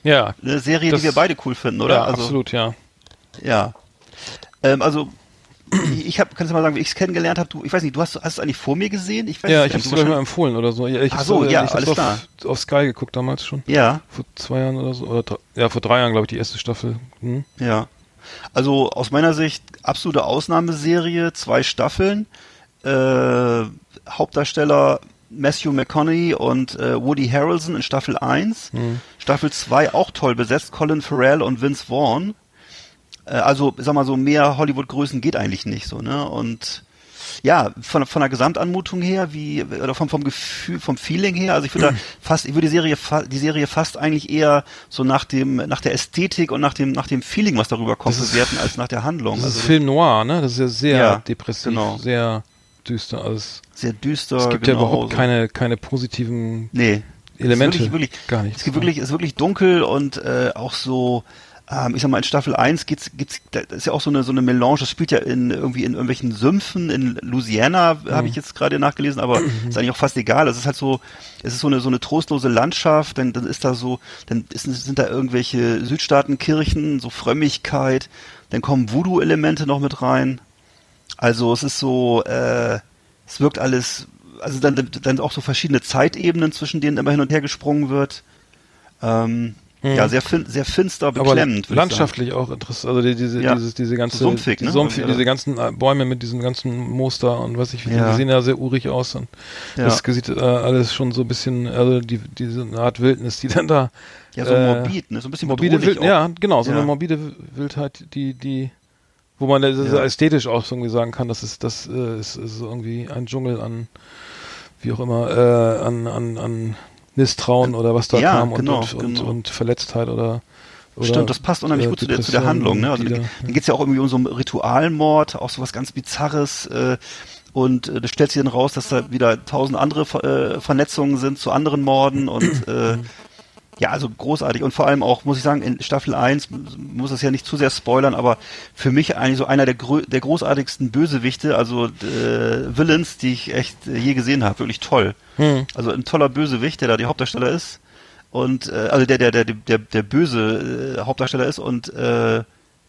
Ja. Eine Serie, das, die wir beide cool finden, oder? Ja, also, absolut, ja. Ja. Ähm, also, ich habe, kannst du mal sagen, wie ich es kennengelernt habe? Du, ich weiß nicht, du hast, hast es eigentlich vor mir gesehen? Ich weiß ja, ich habe es sogar mal empfohlen oder so. Ich Ach so, ja, ich alles auf, klar. Auf Sky geguckt damals schon. Ja. Vor zwei Jahren oder so. Oder ja, vor drei Jahren, glaube ich, die erste Staffel. Hm? Ja. Also aus meiner Sicht absolute Ausnahmeserie, zwei Staffeln äh, Hauptdarsteller Matthew McConaughey und äh, Woody Harrelson in Staffel 1. Mhm. Staffel 2 auch toll besetzt, Colin Farrell und Vince Vaughn. Äh, also, sag mal so, mehr Hollywood-Größen geht eigentlich nicht so, ne? Und ja, von, von der Gesamtanmutung her, wie, oder vom, vom Gefühl, vom Feeling her, also ich würde da fast, ich würde die Serie, die Serie fast eigentlich eher so nach dem, nach der Ästhetik und nach dem, nach dem Feeling, was darüber kommt, bewerten, als nach der Handlung. Das ist also, Film Noir, ne? Das ist ja sehr ja, depressiv, genau. sehr, düster alles. Sehr düster. Es gibt genau, ja überhaupt keine, keine positiven nee, Elemente. Wirklich, wirklich, gar nicht. Es gibt wirklich, es ist wirklich dunkel und äh, auch so, ähm, ich sag mal, in Staffel 1 geht's, geht's, da ist ja auch so eine, so eine Melange, das spielt ja in irgendwie in irgendwelchen Sümpfen in Louisiana, mhm. habe ich jetzt gerade nachgelesen, aber ist eigentlich auch fast egal. Es ist halt so, es ist so eine, so eine trostlose Landschaft, dann, dann ist da so, dann ist, sind da irgendwelche Südstaatenkirchen, so Frömmigkeit, dann kommen Voodoo-Elemente noch mit rein. Also es ist so, äh, es wirkt alles, also dann, dann auch so verschiedene Zeitebenen, zwischen denen immer hin und her gesprungen wird. Ähm, hm. Ja, sehr, fin sehr finster, beklemmend. Aber landschaftlich auch interessant. Also die, diese, ja. dieses, diese ganze, sumpfig, ne? Sumpf, diese ganzen äh, Bäume mit diesen ganzen Muster und was ich, ja. die sehen ja sehr urig aus und ja. das sieht äh, alles schon so ein bisschen, also die, diese Art Wildnis, die dann da. Ja, so äh, morbid, ne? So ein bisschen morbide Wild, Ja, genau, so eine morbide Wildheit, die, die, wo man das ja. ästhetisch auch irgendwie sagen kann, das ist, das äh, ist, ist irgendwie ein Dschungel an, wie auch immer, äh, an, an, an Misstrauen oder was da ja, kam genau, und, und, genau. und, Verletztheit oder, oder Stimmt, das passt unheimlich äh, gut zu der, zu der Handlung. Ne? Also, da, dann geht's ja auch irgendwie um so einen Ritualmord, auch so was ganz Bizarres. Äh, und äh, das stellt sich dann raus, dass da wieder tausend andere äh, Vernetzungen sind zu anderen Morden und äh, ja, also großartig und vor allem auch, muss ich sagen, in Staffel 1, muss es ja nicht zu sehr spoilern, aber für mich eigentlich so einer der, der großartigsten Bösewichte, also äh, Villains, die ich echt äh, je gesehen habe, wirklich toll. Hm. Also ein toller Bösewicht, der da die Hauptdarsteller ist und äh, also der der der der der böse äh, Hauptdarsteller ist und äh,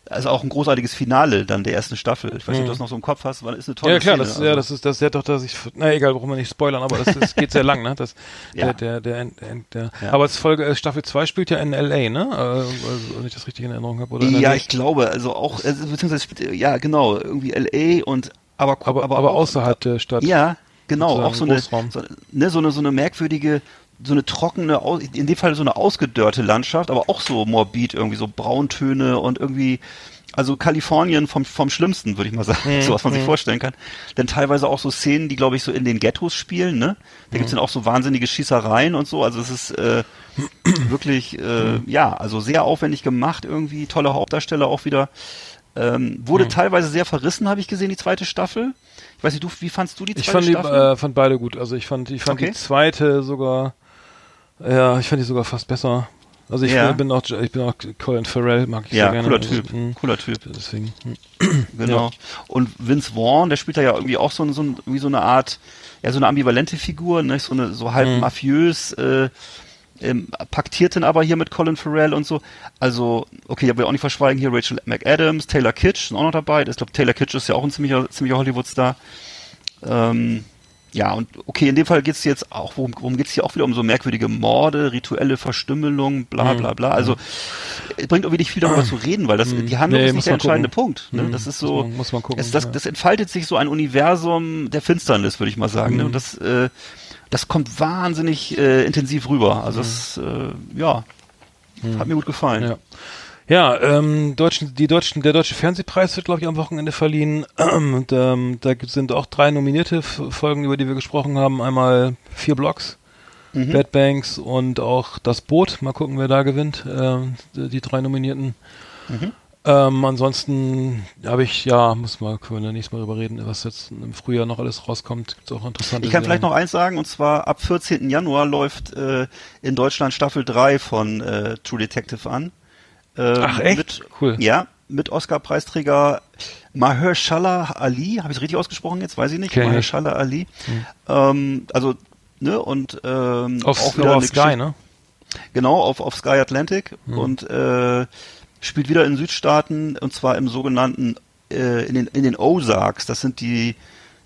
also auch ein großartiges Finale dann der ersten Staffel. Ich weiß nicht, ob du das noch so im Kopf hast, weil ist eine tolle Ja klar, Szene, das, also. ja, das ist das ist ja doch, dass ich na egal, warum wir nicht spoilern, aber das, das geht sehr lang, ne? Das ja. der der der, der ja. aber es Folge äh, Staffel 2 spielt ja in LA, ne? Äh, also, wenn ich das richtig in Erinnerung habe oder Ja, ich glaube, also auch also, beziehungsweise ja, genau, irgendwie LA und aber aber, aber, aber auch, außerhalb der Stadt. Ja, genau, auch so eine, so, ne, so eine so eine merkwürdige so eine trockene, in dem Fall so eine ausgedörrte Landschaft, aber auch so morbid, irgendwie so Brauntöne und irgendwie, also Kalifornien vom, vom Schlimmsten, würde ich mal sagen, mhm. so was man sich mhm. vorstellen kann. Denn teilweise auch so Szenen, die, glaube ich, so in den Ghettos spielen, ne? Da mhm. gibt's dann auch so wahnsinnige Schießereien und so, also es ist äh, wirklich, äh, mhm. ja, also sehr aufwendig gemacht irgendwie, tolle Hauptdarsteller auch wieder. Ähm, wurde mhm. teilweise sehr verrissen, habe ich gesehen, die zweite Staffel. Ich weiß nicht, du, wie fandst du die zweite ich fand Staffel? Ich äh, fand beide gut. Also ich fand, ich fand okay. die zweite sogar ja, ich fand die sogar fast besser. Also ich ja. bin auch, ich bin auch Colin Farrell, mag ich ja, sehr gerne. Cooler Typ, also, cooler Typ. Deswegen. Genau. Ja. Und Vince Vaughn, der spielt da ja irgendwie auch so, so, wie so eine Art, ja, so eine ambivalente Figur, ne? so eine, so halb mhm. mafiös, äh, ähm, paktiert dann aber hier mit Colin Farrell und so. Also, okay, ich will auch nicht verschweigen, hier Rachel McAdams, Taylor Kitsch sind auch noch dabei. Ich glaube, Taylor Kitsch ist ja auch ein ziemlicher, ziemlicher Hollywood-Star. Ähm, ja, und okay, in dem Fall geht's jetzt auch, worum, worum geht's hier auch wieder um so merkwürdige Morde, rituelle Verstümmelung, bla Mhm. bla bla. Also es bringt irgendwie nicht viel darüber zu reden, weil das die Handlung Nee, ist nicht der man gucken. entscheidende Punkt. Ne? Mhm. Das ist so, muss man gucken, Es, das, das entfaltet sich so ein Universum der Finsternis, würde ich mal sagen. Ne? Mhm. Und das, äh, das kommt wahnsinnig äh, intensiv rüber. Also es, äh, ja, hat mir gut gefallen. Mhm. Ja. Ja, ähm, deutschen, die deutschen, der deutsche Fernsehpreis wird, glaube ich, am Wochenende verliehen. Und ähm, da sind auch drei nominierte Folgen, über die wir gesprochen haben. Einmal vier Blocks, Mhm. Bad Banks und auch das Boot. Mal gucken, wer da gewinnt. Ähm, die, drei Nominierten. Mhm. Ähm, ansonsten habe ich, ja, muss mal, können wir nächstes Mal drüber reden, was jetzt im Frühjahr noch alles rauskommt. Gibt auch interessante Ich kann vielleicht Serien. noch eins sagen, und zwar ab 14. Januar läuft äh, in Deutschland Staffel 3 von äh, True Detective an. Ähm, Ach, echt? Mit, Cool. Ja, mit Oscar-Preisträger Mahershala Ali, habe ich es richtig ausgesprochen jetzt? Weiß ich nicht. Ich. Mahershala Ali. Ähm, also, ne, und ähm, Auf, auch wieder auf Sky, Geschichte- ne? Genau, auf, auf Sky Atlantic und äh, spielt wieder in Südstaaten und zwar im sogenannten äh, in den in den Ozarks. Das sind die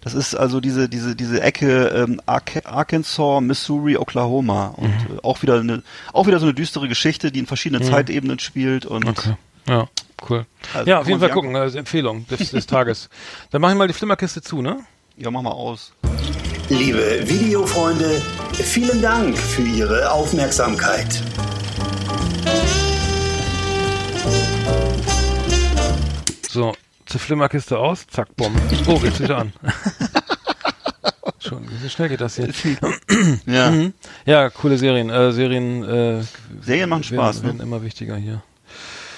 das ist also diese diese diese Ecke ähm, Ark Arkansas, Missouri, Oklahoma und äh, auch wieder eine auch wieder so eine düstere Geschichte, die in verschiedenen Zeitebenen spielt und Okay. Ja, cool. Also ja, auf jeden Fall gucken. Also Empfehlung des, des Tages. Dann mach ich mal die Flimmerkiste zu, ne? ja, mach mal aus. Liebe Videofreunde, vielen Dank für Ihre Aufmerksamkeit. So, zur Flimmerkiste aus, zack, bumm. Oh, geht's wieder an. Schon, wie schnell geht das hier? Ja. Mhm. Ja, coole Serien. Äh, Serien, äh, Serien machen werden, Spaß, werden ne? immer wichtiger hier.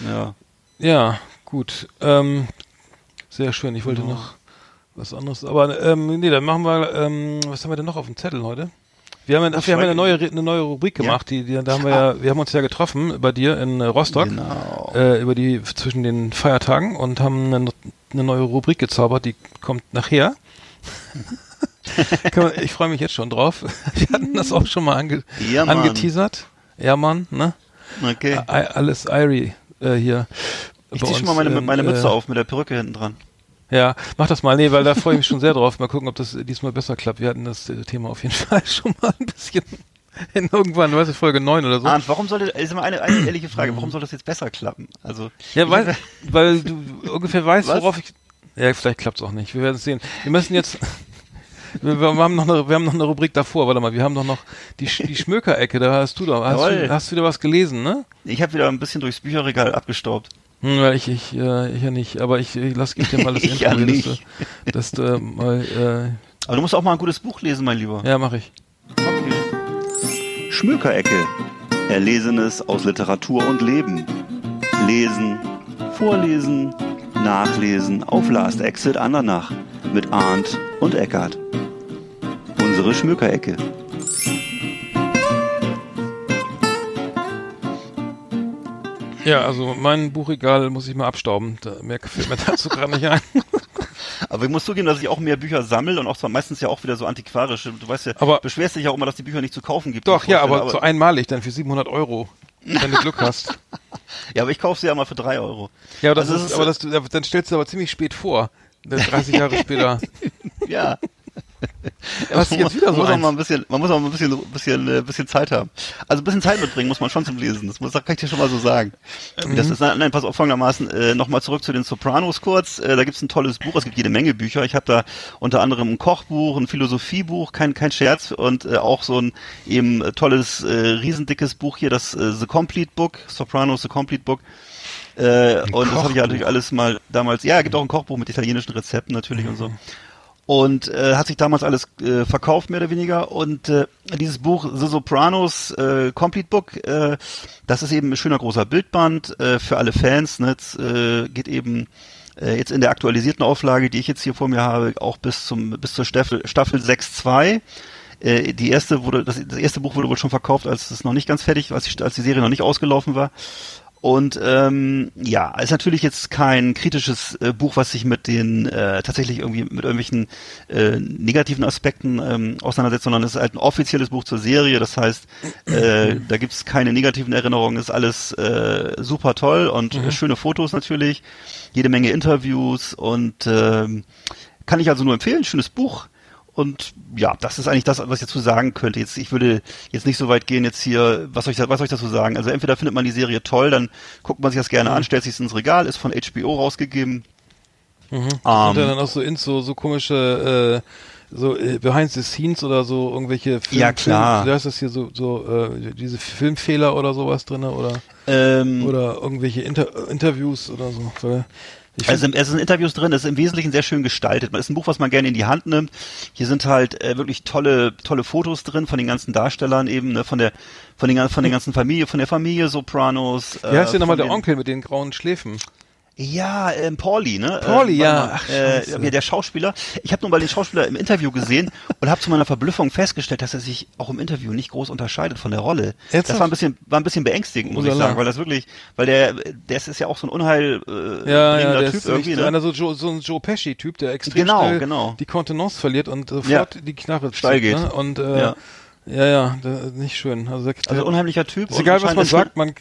Ja. Ja, gut. Ähm, sehr schön. Ich wollte noch was anderes. Aber ähm, nee, dann machen wir, ähm, was haben wir denn noch auf dem Zettel heute? Wir haben, ach, wir haben eine neue, eine neue Rubrik gemacht, die, die, da haben wir ja, wir haben uns ja getroffen bei dir in äh, Rostock, Genau. äh, über die, zwischen den Feiertagen und haben eine, eine neue Rubrik gezaubert, die kommt nachher. Ich freue mich jetzt schon drauf. Wir hatten das auch schon mal ange, Ja, Mann. angeteasert. Ja, Mann, ne? Okay. I, alles Irie äh, hier. Ich bei zieh schon mal meine, meine Mütze äh, auf mit der Perücke hinten dran. Ja, mach das mal. Nee, weil da freue ich mich schon sehr drauf. Mal gucken, ob das diesmal besser klappt. Wir hatten das äh, Thema auf jeden Fall schon mal ein bisschen in irgendwann, weißt du, Folge 9 oder so. Arndt, warum sollte, ist mal eine, eine ehrliche Frage, warum soll das jetzt besser klappen? Also, ja, weil, weil du ungefähr weißt, Was? worauf ich. Ja, vielleicht klappt's auch nicht. Wir werden es sehen. Wir müssen jetzt. Wir, wir, haben noch eine, wir haben noch eine Rubrik davor, warte mal, wir haben doch noch die, die Schmökerecke, da hast du doch, hast du, hast du wieder was gelesen, ne? Ich habe wieder ein bisschen durchs Bücherregal abgestaubt. Hm, weil ich, ich, äh, ich ja nicht, aber ich, ich lass, gib dir mal das Ich ja nicht. Dass du, dass du mal, Aber du musst auch mal ein gutes Buch lesen, mein Lieber. äh, ja, mach ich. Okay. Schmökerecke. Erlesenes aus Literatur und Leben. Lesen, vorlesen, nachlesen auf Last Exit Andernach mit Arndt und Eckart. Unsere Schmökerecke. Ja, also mein Buchregal muss ich mal abstauben. Da, mehr fällt mir dazu gerade nicht ein. Aber ich muss zugeben, dass ich auch mehr Bücher sammle und auch zwar meistens ja auch wieder so antiquarische. Du weißt ja, Aber- beschwerst dich ja auch immer, dass die Bücher nicht zu kaufen gibt. Doch, ja, vorstelle, aber so einmalig dann für 700 Euro, wenn du Glück hast. Ja, aber ich kaufe sie ja mal für drei Euro. Ja, aber das Also ist, ist- aber das, dann stellst du aber ziemlich spät vor. Dann 30 Jahre später. Ja. Du man, jetzt wieder man so muss auch eins? mal ein bisschen, man muss auch mal ein bisschen, bisschen, äh, bisschen Zeit haben. Also ein bisschen Zeit mitbringen muss man schon zum Lesen. Das, muss, das kann ich dir schon mal so sagen. Mhm. Das ist, nein, nein, pass auf folgendermaßen, äh, nochmal zurück zu den Sopranos kurz. Äh, da gibt's ein tolles Buch, es gibt jede Menge Bücher. Ich habe da unter anderem ein Kochbuch, ein Philosophiebuch, kein, kein Scherz und äh, auch so ein eben tolles, äh, riesendickes Buch hier, das äh, The Complete Book, Sopranos The Complete Book. Äh, und das habe ich ja natürlich alles mal damals, ja, gibt auch ein Kochbuch mit italienischen Rezepten natürlich und so. Und äh, hat sich damals alles äh, verkauft, mehr oder weniger. Und äh, dieses Buch The Sopranos äh, Complete Book, äh, das ist eben ein schöner großer Bildband äh, für alle Fans. Ne? Es, äh, geht eben äh, jetzt in der aktualisierten Auflage, die ich jetzt hier vor mir habe, auch bis zum bis zur Staffel, Staffel 6.2. Äh, die erste wurde, das, das erste Buch wurde wohl schon verkauft, als es noch nicht ganz fertig, als die, als die Serie noch nicht ausgelaufen war. Und ähm, ja, ist natürlich jetzt kein kritisches äh, Buch, was sich mit den äh, tatsächlich irgendwie mit irgendwelchen äh, negativen Aspekten ähm, auseinandersetzt, sondern es ist halt ein offizielles Buch zur Serie. Das heißt, äh, da gibt's keine negativen Erinnerungen, ist alles äh, super toll und äh, schöne Fotos natürlich, jede Menge Interviews und ähm, kann ich also nur empfehlen, schönes Buch. Und ja, das ist eigentlich das, was ich dazu sagen könnte. Jetzt, ich würde jetzt nicht so weit gehen jetzt hier, was soll ich, was soll ich dazu sagen? Also entweder findet man die Serie toll, dann guckt man sich das gerne an, stellt sich ins Regal, ist von HBO rausgegeben. Mhm. Um, und dann auch so in so, so komische, äh, so äh, Behind the Scenes oder so irgendwelche Film, ja, klar. da ist das hier so, so äh, diese Filmfehler oder sowas drinne oder ähm, oder irgendwelche Inter Interviews oder so. Weil also es sind Interviews drin, es ist im Wesentlichen sehr schön gestaltet. Es ist ein Buch, was man gerne in die Hand nimmt. Hier sind halt äh, wirklich tolle, tolle Fotos drin von den ganzen Darstellern eben, ne, von der, von den, von der ganzen Familie, von der Familie Sopranos. Wie heißt denn nochmal der Onkel mit den grauen Schläfen? Ja, ähm, Pauli, ne? Pauli, äh, ja. Ach, äh, der Schauspieler. Ich habe nur mal den Schauspieler im Interview gesehen und habe zu meiner Verblüffung festgestellt, dass er sich auch im Interview nicht groß unterscheidet von der Rolle. Jetzt das war ein bisschen, war ein bisschen beängstigend, muss ich sagen, weil das wirklich, weil der, der ist ja auch so ein unheil äh, ja, ja, der Typ ist irgendwie, ne? einer so, Joe, so ein Joe Pesci-Typ, der extrem genau, schnell genau. die Kontenance verliert und sofort ja. die Knarre steil geht. Ne? Und äh, ja. Ja, ja, nicht schön. Also, der, also unheimlicher Typ. Ist egal, was man sagt, man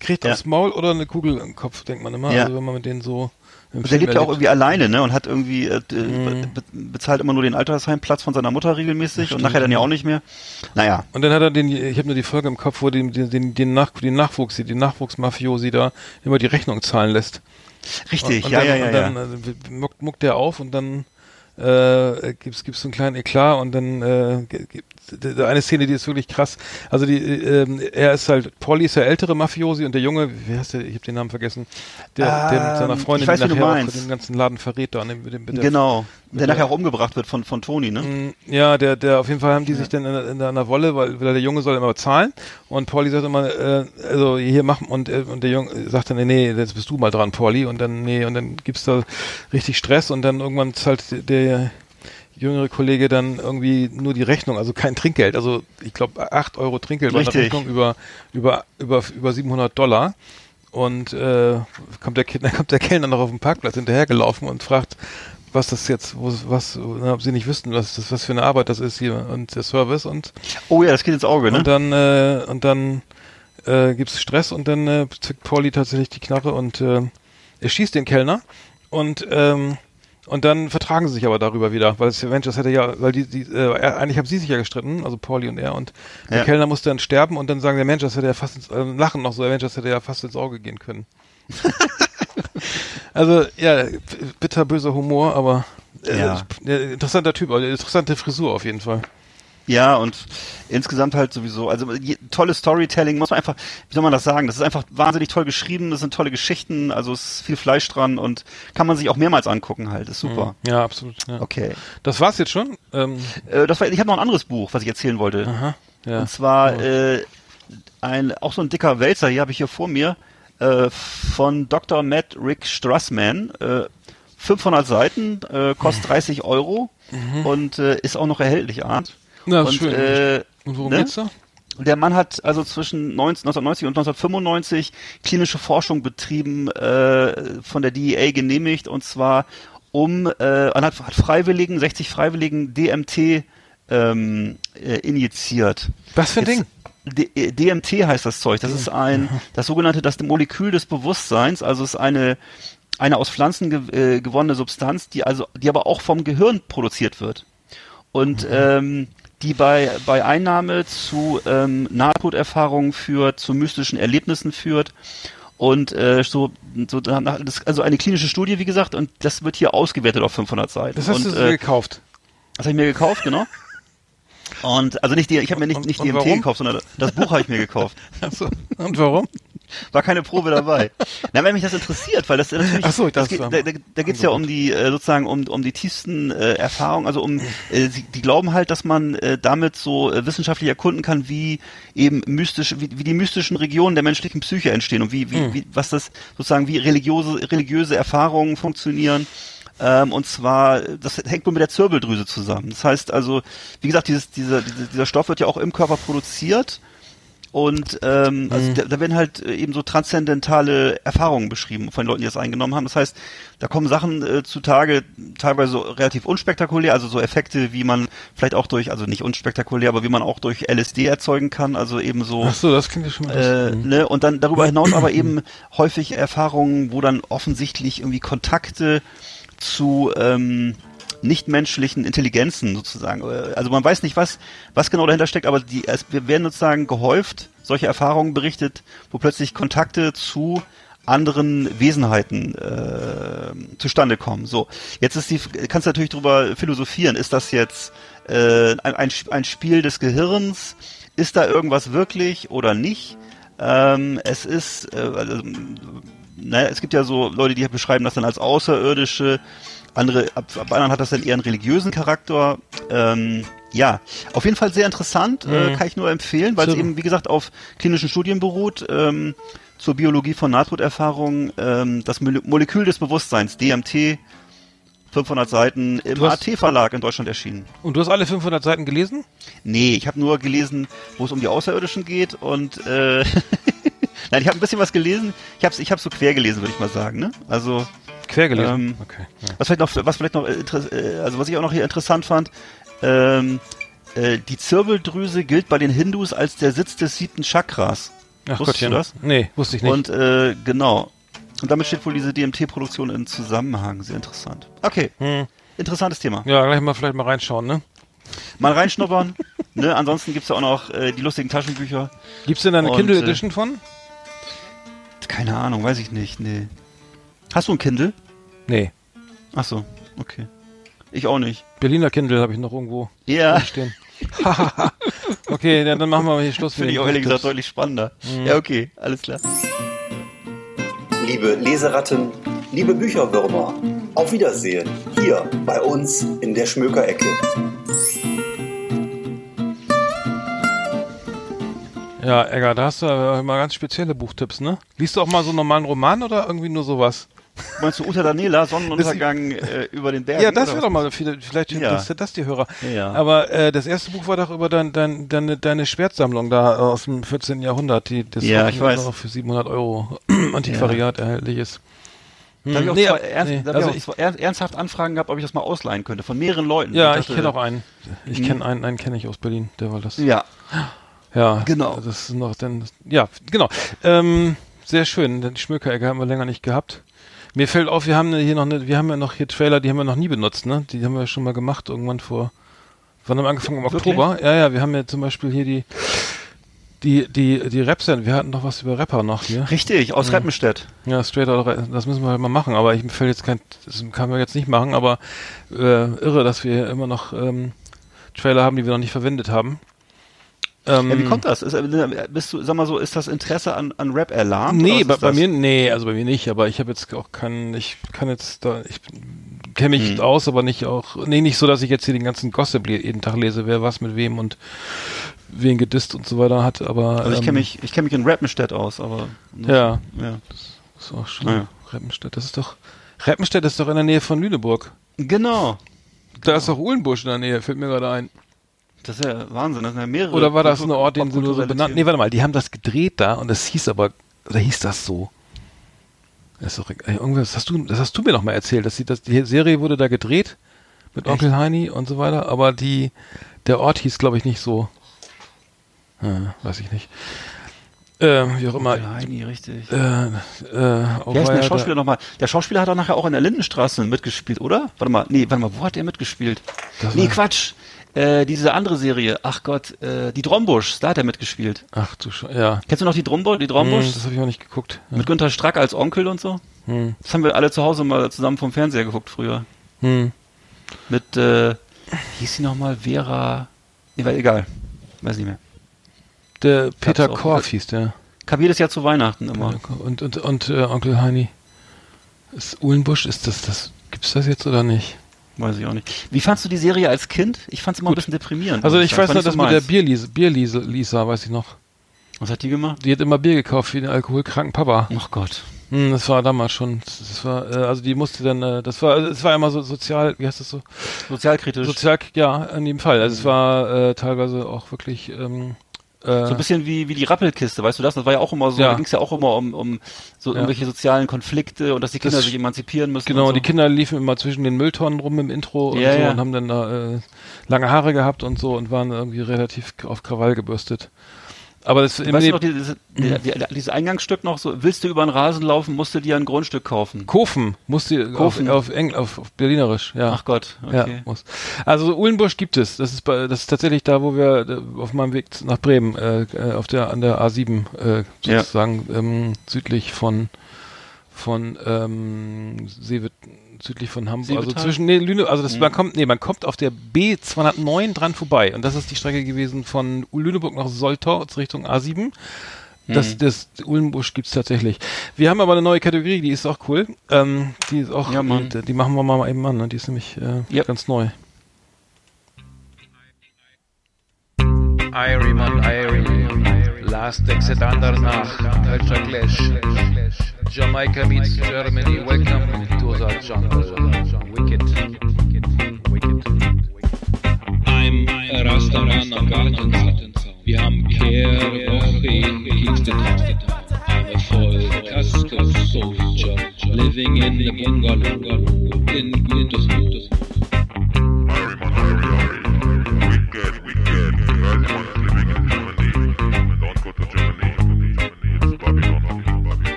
kriegt ja. aufs Maul oder eine Kugel im Kopf, denkt man immer. Ja. Also wenn man mit denen so und der lebt ja auch irgendwie alleine, ne? Und hat irgendwie äh, mhm. be bezahlt immer nur den Altersheimplatz von seiner Mutter regelmäßig und nachher dann ja auch nicht mehr. Naja. Und dann hat er den, ich habe nur die Folge im Kopf, wo den, den, den, Nach den Nachwuchs, den Nachwuchsmafiosi da immer die Rechnung zahlen lässt. Richtig, und, und ja, dann, ja, ja. Und dann ja. Äh, muckt, muckt der auf und dann äh, gibt's gibt's so einen kleinen Eklat und dann äh, eine Szene, die ist wirklich krass. Also die, äh, er ist halt, Polly ist der ältere Mafiosi und der Junge, wie heißt der, ich habe den Namen vergessen, der, ähm, der mit seiner ähm, Freundin, weiß, die nachher auch den ganzen Laden verrät da. Mit dem, mit der, genau, der, der, nachher auch umgebracht wird von, von Toni, ne? Mm, ja, der, der, auf jeden Fall haben die ja. sich dann in, in, in einer Wolle, weil, weil der Junge soll immer zahlen und Polly sagt immer, äh, also hier machen und, äh, und der Junge sagt dann, nee, nee, jetzt bist du mal dran, Polly und dann, nee, und dann gibt's da richtig Stress und dann irgendwann zahlt der jüngere Kollege dann irgendwie nur die Rechnung, also kein Trinkgeld. Also ich glaube 8 Euro Trinkgeld bei der Rechnung über, über, über, über 700 Dollar. Und äh, kommt, der, dann kommt der Kellner noch auf dem Parkplatz hinterhergelaufen und fragt, was das jetzt, wo, was, na, ob sie nicht wüssten, was das, was für eine Arbeit das ist hier und der Service und oh ja, das geht ins Auge, ne? Und dann äh, und dann äh, gibt's Stress und dann äh, zückt Pauli tatsächlich die Knarre und äh, er schießt den Kellner und ähm, und dann vertragen sie sich aber darüber wieder, weil Avengers hätte ja, weil die, die äh, eigentlich haben sie sich ja gestritten, also Pauli und er, und ja. der Kellner musste dann sterben und dann sagen der Avengers hätte ja fast ins, äh, lachen noch so, Avengers hätte ja fast ins Auge gehen können. also ja, bitter böser Humor, aber äh, ja. interessanter Typ, also interessante Frisur auf jeden Fall. Ja, und insgesamt halt sowieso, also tolles Storytelling, muss man einfach, wie soll man das sagen, das ist einfach wahnsinnig toll geschrieben, das sind tolle Geschichten, also es ist viel Fleisch dran und kann man sich auch mehrmals angucken halt, ist super. Mhm. Ja, absolut. Ja. Okay. Das war's jetzt schon? Ähm äh, das war, ich habe noch ein anderes Buch, was ich erzählen wollte. Aha, ja. Und zwar oh. äh, ein, auch so ein dicker Wälzer, hier habe ich hier vor mir, äh, von Dr. Matt Rick Strassman, äh, 500 Seiten, äh, kostet 30 Euro mhm. und äh, ist auch noch erhältlich, Art. Ja, und, schön. Äh, und worum ne? geht's da? Der Mann hat also zwischen 19, 1990 und 1995 klinische Forschung betrieben, äh, von der DEA genehmigt, und zwar um, äh, hat, hat Freiwilligen, 60 Freiwilligen DMT ähm, äh, injiziert. Was für ein Ding? D äh, DMT heißt das Zeug. Das ist ein, das sogenannte, das Molekül des Bewusstseins. Also ist eine, eine aus Pflanzen ge äh, gewonnene Substanz, die also, die aber auch vom Gehirn produziert wird. Und mhm. ähm, die bei, bei Einnahme zu ähm, Nahtoderfahrungen führt, zu mystischen Erlebnissen führt. Und äh, so, so das, also eine klinische Studie, wie gesagt, und das wird hier ausgewertet auf 500 Seiten. Das hast und, du äh, gekauft? Das habe ich mir gekauft, genau. Und also nicht die, ich habe mir nicht, nicht und, DMT gekauft, sondern das Buch habe ich mir gekauft. Achso. Und warum? War keine Probe dabei. Na, wenn mich das interessiert, weil das natürlich, Ach so, das geht, da, da, da geht's ja um die äh, sozusagen um um die tiefsten äh, Erfahrungen, also um äh, sie, die glauben halt, dass man äh, damit so äh, wissenschaftlich erkunden kann, wie eben mystisch, wie, wie die mystischen Regionen der menschlichen Psyche entstehen und wie wie, mhm. wie was das sozusagen wie religiöse religiöse Erfahrungen funktionieren. Ähm, und zwar, das hängt nur mit der Zirbeldrüse zusammen. Das heißt also, wie gesagt, dieses, dieser, dieser Stoff wird ja auch im Körper produziert. Und ähm, also mhm. da, da werden halt äh, eben so transzendentale Erfahrungen beschrieben von den Leuten, die das eingenommen haben. Das heißt, da kommen Sachen äh, zutage, teilweise relativ unspektakulär, also so Effekte, wie man vielleicht auch durch, also nicht unspektakulär, aber wie man auch durch LSD erzeugen kann, also eben so. Ach so, das klingt ja schon mal. Äh, mhm. ne? Und dann darüber hinaus aber eben häufig Erfahrungen, wo dann offensichtlich irgendwie Kontakte zu ähm, nichtmenschlichen Intelligenzen sozusagen. Also man weiß nicht, was, was genau dahinter steckt, aber die, es werden sozusagen gehäuft solche Erfahrungen berichtet, wo plötzlich Kontakte zu anderen Wesenheiten äh, zustande kommen. So, jetzt ist die, kannst natürlich darüber philosophieren. Ist das jetzt äh, ein, ein, Spiel des Gehirns? Ist da irgendwas wirklich oder nicht? Ähm, es ist, äh, also, naja, es gibt ja so Leute, die beschreiben das dann als außerirdische, andere, ab, ab anderen hat das dann eher einen religiösen Charakter. Ähm, ja, auf jeden Fall sehr interessant, äh, mhm. äh, kann ich nur empfehlen, weil es eben, wie gesagt, auf klinischen Studien beruht. Ähm, zur Biologie von Nahtoderfahrungen, ähm, das Molekül des Bewusstseins, DMT, 500 Seiten im AT-Verlag in Deutschland erschienen. Und du hast alle 500 Seiten gelesen? Nee, ich habe nur gelesen, wo es um die Außerirdischen geht und äh, nein, ich habe ein bisschen was gelesen. Ich habe ich hab so quer gelesen, würde ich mal sagen. Ne? Also quer gelesen. Ähm, okay. Ja. Was vielleicht noch, was vielleicht noch, äh, also was ich auch noch hier interessant fand. Ähm, äh, die Zirbeldrüse gilt bei den Hindus als der Sitz des siebten Chakras. Ach Wusstest Gottchen. du das? Nee, wusste ich nicht. Und äh, genau. Und damit steht wohl diese DMT-Produktion in Zusammenhang. Sehr interessant. Okay. Hm. Interessantes Thema. Ja, gleich mal vielleicht mal reinschauen, ne? Mal reinschnuppern. ne? Ansonsten gibt's ja auch noch äh, die lustigen Taschenbücher. Gibt's denn da eine Kindle äh, Edition äh, von? Keine Ahnung, weiß ich nicht. Nee. Hast du ein Kindle? Nee. Ach so, okay. Ich auch nicht. Berliner Kindle habe ich noch irgendwo ja. stehen. okay, dann machen wir hier Schluss. Finde ich auch ehrlich gesagt deutlich spannender. Mhm. Ja, okay, alles klar. Liebe Leseratten, liebe Bücherwürmer, auf Wiedersehen hier bei uns in der Schmökerecke. Ja, Egger, da hast du mal ganz spezielle Buchtipps, ne? Liest du auch mal so einen normalen Roman oder irgendwie nur sowas? Meinst du Uta Daniela, Sonnenuntergang äh, über den Bergen? Ja, das wäre doch mal, vielleicht ja. interessiert das die Hörer. Ja. Aber äh, das erste Buch war doch über dein, dein, deine, deine Schwertsammlung da aus dem 14. Jahrhundert, die das ja, ich weiß. noch für 700 Euro Antiquariat ja. erhältlich ist. Hm. Da habe ich auch, nee, zwei, ernst, nee, also ich auch ernsthaft Anfragen gehabt, ob ich das mal ausleihen könnte, von mehreren Leuten. Ja, ich, ich kenne auch einen. Ich kenne hm. einen, einen kenne ich aus Berlin, der war das. Ja. Ja, genau. Das ist noch dann, ja, genau. Ähm, sehr schön. Die Schmökerecke haben wir länger nicht gehabt. Mir fällt auf, wir haben hier noch eine, wir haben ja noch hier Trailer, die haben wir noch nie benutzt, ne? Die haben wir schon mal gemacht irgendwann vor. Wann haben wir angefangen? Im Oktober? Wirklich? Ja, ja, wir haben ja zum Beispiel hier die die, die, die Raps, wir hatten noch was über Rapper noch hier. Richtig, aus ja. Rappenstedt. Ja, straight out, das müssen wir halt mal machen, aber ich mir fällt jetzt kein, das kann man jetzt nicht machen, aber äh, irre, dass wir immer noch ähm, Trailer haben, die wir noch nicht verwendet haben. Ähm, ja, wie kommt das? Ist, äh, bist du, sag mal so, ist das Interesse an, an Rap erlahmt? Nee, bei, bei, mir, nee, also bei mir nicht, aber ich habe jetzt auch keinen, ich kann jetzt da, ich kenne mich hm. aus, aber nicht auch, nee, nicht so, dass ich jetzt hier den ganzen Gossip jeden Tag lese, wer was mit wem und wen gedisst und so weiter hat, aber. Also ich kenne ähm, mich, ich kenne mich in Rappenstedt aus, aber. Ja. Ja. Das ist auch schon. Ja. Rappenstedt, das ist doch, Rappenstedt ist doch in der Nähe von Lüneburg. Genau. Da ist doch Uhlenbusch in der Nähe, fällt mir gerade ein. Das ist ja Wahnsinn, das sind ja mehrere. Oder war das ein Ort, den sie nur so benannt? Nee, warte mal, die haben das gedreht da und es hieß aber, oder hieß das so? Das ist doch, irgendwas, das hast du, das hast du mir noch mal erzählt, dass die, dass die Serie wurde da gedreht mit Echt? Onkel Heini und so weiter, aber die, der Ort hieß, glaube ich, nicht so. Ja, weiß ich nicht. Äh, wie auch immer. Heini, richtig. Äh, äh, Wer ist denn der Schauspieler nochmal? Der Schauspieler hat doch nachher auch in der Lindenstraße mitgespielt, oder? Warte mal, nee, warte mal, wo hat der mitgespielt? Das nee, Quatsch. Äh, diese andere Serie, ach Gott, äh, die Drombusch, da hat er mitgespielt. Ach du Sch ja. Kennst du noch die Drombusch? Die Drombusch? Hm, das habe ich auch nicht geguckt. Ja. Mit Günter Strack als Onkel und so. Hm. Das haben wir alle zu Hause mal zusammen vom Fernseher geguckt früher. Hm. Mit, äh, hieß sie nochmal Vera, nee, war egal, weiß nicht mehr. Der Peter Korf hieß der. Kam jedes Jahr zu Weihnachten immer. Und, und, und äh, Onkel Heini. Ist Uhlenbusch, ist das, das, gibt's das jetzt oder nicht? Weiß ich auch nicht. Wie fandst du die Serie als Kind? Ich fand es immer Gut. ein bisschen deprimierend. Also ich weiß noch, dass so mit der Bierlisa, Bierlisa, weiß ich noch. Was hat die gemacht? Die hat immer Bier gekauft für den alkoholkranken Papa. Ach Gott. Hm, das war damals schon. Das war, äh, also die musste dann, äh, das war, es war immer so sozial, wie heißt das so? Sozialkritisch. Sozial, ja, in dem Fall. Also es war äh, teilweise auch wirklich ähm, äh, so ein bisschen wie, wie die Rappelkiste, weißt du das? Das war ja auch immer so, ja. da ging es ja auch immer um, um so ja. irgendwelche sozialen Konflikte und dass die Kinder das sich emanzipieren müssen. Genau, so. die Kinder liefen immer zwischen den Mülltonnen rum im Intro und ja, so und haben dann da äh, lange Haare gehabt und so und waren irgendwie relativ auf Krawall gebürstet. Aber das Weißt du Leben- noch dieses, der, dieses Eingangsstück noch so, willst du über den Rasen laufen, musst du dir ein Grundstück kaufen. Kofen musst du Kofen. auf, auf, Engl auf, auf Berlinerisch, ja. Ach Gott, Ja, okay. muss. Also Uhlenbusch gibt es. Das ist bei, das ist tatsächlich da, wo wir auf meinem Weg nach Bremen äh, äh, auf der an der A7 äh, Ja. sozusagen ähm, südlich von von ähm, Seewit südlich von Hamburg, also zwischen nee, Lüne, also das Mhm. man kommt nee, man kommt auf der B209 dran vorbei und das ist die Strecke gewesen von Lüneburg nach Soltau Richtung A7. Das, Mhm. das Uhlenbusch gibt's tatsächlich. Wir haben aber eine neue Kategorie, die ist auch cool. Ähm, die ist auch, Ja, Mann. die, die machen wir mal eben an. Ne? Die ist nämlich äh, Yep. ganz neu. Irie Irie Last Exit Andernach Culture Clash. Jamaica meets Germany. Welcome to the jungle. Wicked. I'm a Rastaman am Gartenzaun. Wir haben Kehrwoche in Kingston I'm a full Vollkasko Soldier, living in the bungalow. In Gütersloh.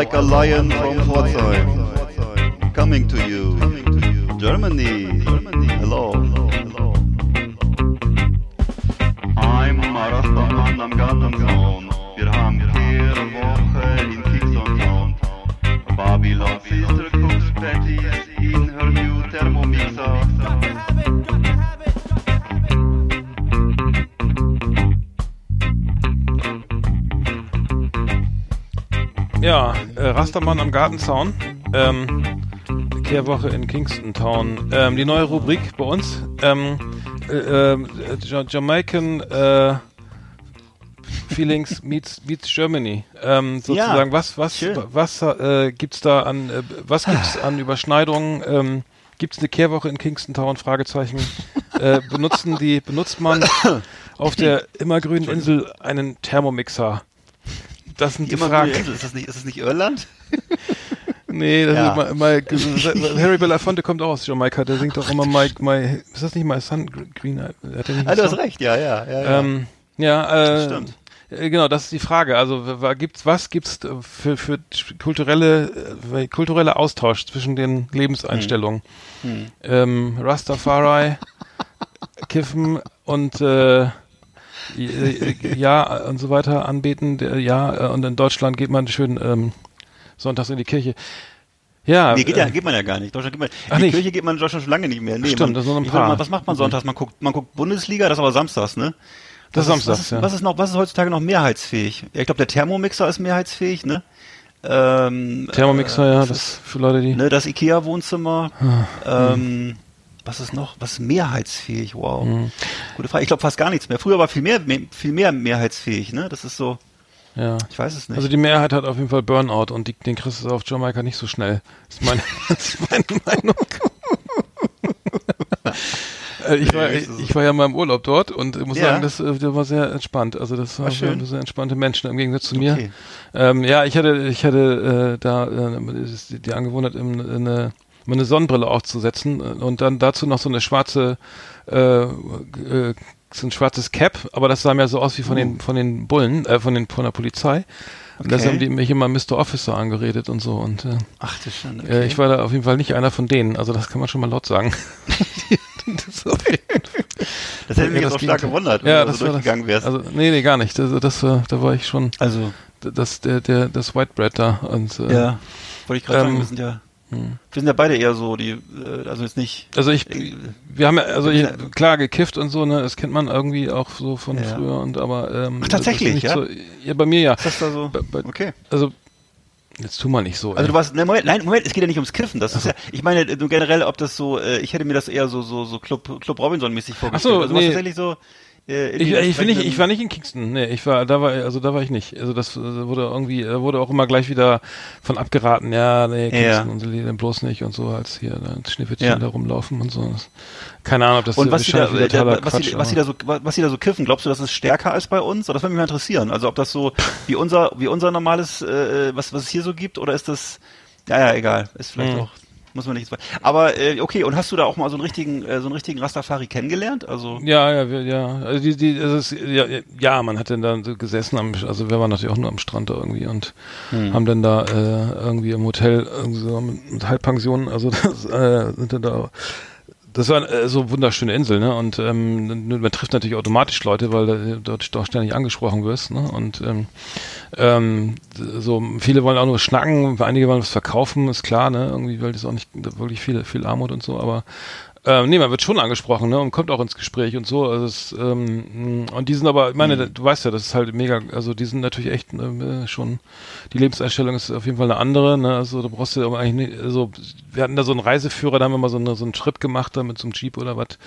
Like a lion from Pforzheim. Coming to you. Germany. Hello. Äh, Rastermann am Gartenzaun. Ähm, Kehrwoche in Kingston Town. Ähm, die neue Rubrik bei uns. Ähm, äh, Ja- Jamaican äh, Feelings meets, meets Germany. Ähm, sozusagen, was, was, schön. was äh, gibt's da an, äh, was gibt's an Überschneidungen? Ähm, gibt's eine Kehrwoche in Kingston Town? Fragezeichen. äh, benutzen die, benutzt man auf der immergrünen Insel einen Thermomixer? Das sind die Fragen. Ist das nicht, ist das nicht Irland? Nee, das Ja. ist mal, mal, Harry Belafonte kommt auch aus Jamaika, der singt auch immer My, my ist das nicht My Sun Green? Hat nicht Ah, du hast recht, ja, ja, ja. ja. Ähm, ja, äh, stimmt. äh, Genau, das ist die Frage. Also gibt's was gibt's für für kulturelle äh, kulturelle Austausch zwischen den Lebenseinstellungen? Hm. Ähm, Rastafari, Kiffen und äh, ja und so weiter anbeten. Ja äh, und in Deutschland geht man schön ähm, sonntags in die Kirche. Ja, Nee, geht, ja, äh, geht man ja gar nicht. Deutschland geht man, Ach, die nicht? Kirche geht man in Deutschland schon lange nicht mehr. Nee, Stimmt, man, das ein paar. mal, was macht man sonntags? Man guckt, man guckt Bundesliga, das ist aber samstags, ne? Das ist was samstags, was ist, ja. Was ist noch, was ist heutzutage noch mehrheitsfähig? Ja, ich glaube, der Thermomixer ist mehrheitsfähig, ne? Ähm, Thermomixer, äh, ja, das für Leute, die. ne, das Ikea-Wohnzimmer. Ah, ähm, was ist noch? Was ist mehrheitsfähig? Wow. Hm. Gute Frage. Ich glaube fast gar nichts mehr. Früher war viel mehr, viel mehr mehrheitsfähig, ne? Das ist so, Ja. ich weiß es nicht. Also die Mehrheit hat auf jeden Fall Burnout und die, den kriegst du auf Jamaika nicht so schnell. Das ist meine, ist meine Meinung. Äh, ich, war, ich, war ja mal im Urlaub dort und ich muss Ja. sagen, das, äh, das war sehr entspannt. Also das war, War schön. sehr entspannte Menschen im Gegensatz zu mir. Okay. Ähm, ja, ich hatte, ich hatte äh, da äh, die, Angewohnheit, im- eine, mir eine Sonnenbrille aufzusetzen äh, und dann dazu noch so eine schwarze, äh, äh, so ein schwarzes Cap, aber das sah mir so aus wie von den von den Bullen, äh, von den von der Polizei. Und das Okay. haben die mich immer Mr. Officer angeredet und so und äh, Ach, das schon, äh, ich war da auf jeden Fall nicht einer von denen, also das kann man schon mal laut sagen. das Das hätte mich jetzt das auch stark gewundert, wenn ja, du das so war das, durchgegangen wärst. Also nee, nee, gar nicht. Also das war, da war ich schon Also, das der der das White Bread da und äh, ja, wollte ich gerade ähm, sagen, wir sind ja, hm. wir sind ja beide eher so, die, äh, also jetzt nicht, Also ich, wir haben ja, also ich, klar gekifft und so, ne, das kennt man irgendwie auch so von Ja. früher und aber ähm, Ach, tatsächlich, ja? So, ja, bei mir ja. ist das da so? Bei, bei, Okay. Also jetzt tu mal nicht so. Also ey. du warst, ne, Moment, nein, Moment, es geht ja nicht ums Kiffen, das ist ja, ich meine, äh, generell, ob das so, äh, ich hätte mir das eher so, so, so Club, Club Robinson-mäßig vorgestellt. so, also nee. tatsächlich so, äh, ich, ich, bin nicht, ich war nicht in Kingston, nee, ich war, da war, also da war ich nicht. Also das äh, wurde irgendwie, da wurde auch immer gleich wieder von abgeraten, ja, nee, Ja. Kingston und so, bloß nicht und so, als hier da Schneewittchen Ja. da rumlaufen und so. Keine Ahnung, ob das Und was die, da, äh, totaler was, Quatsch, die, was, aber- da so, was die da so kiffen, glaubst du, das ist stärker als bei uns? Oder das würde mich mal interessieren. Also ob das so wie unser, wie unser normales, äh, was, was es hier so gibt, oder ist das, ja, ja, egal, ist vielleicht Hm. auch, Muss man nicht. Aber äh, okay, und hast du da auch mal so einen richtigen, äh, so einen richtigen Rastafari kennengelernt? Also Ja, ja, wir, ja. Also die, die, es ist, ja, ja, man hat dann da so gesessen, am, also wir waren natürlich auch nur am Strand da irgendwie und haben dann da äh, irgendwie im Hotel irgendwie so mit, mit Halbpensionen, also das, äh, sind dann da das war äh, so wunderschöne Insel, ne? Und ähm, man trifft natürlich automatisch Leute, weil du dort doch ständig angesprochen wirst, ne? Und ähm, ähm, so viele wollen auch nur schnacken, einige wollen was verkaufen, ist klar, ne? Irgendwie, weil das auch nicht wirklich viel, viel Armut und so, aber ähm, nee, man wird schon angesprochen, ne, und kommt auch ins Gespräch und so. Also es, ähm, und die sind aber, ich meine, Mhm. du weißt ja, das ist halt mega, also die sind natürlich echt äh, schon, die Lebenseinstellung ist auf jeden Fall eine andere, ne, also da brauchst du aber eigentlich nicht, also wir hatten da so einen Reiseführer, da haben wir mal so, eine, so einen Trip gemacht, da mit so einem Jeep oder was.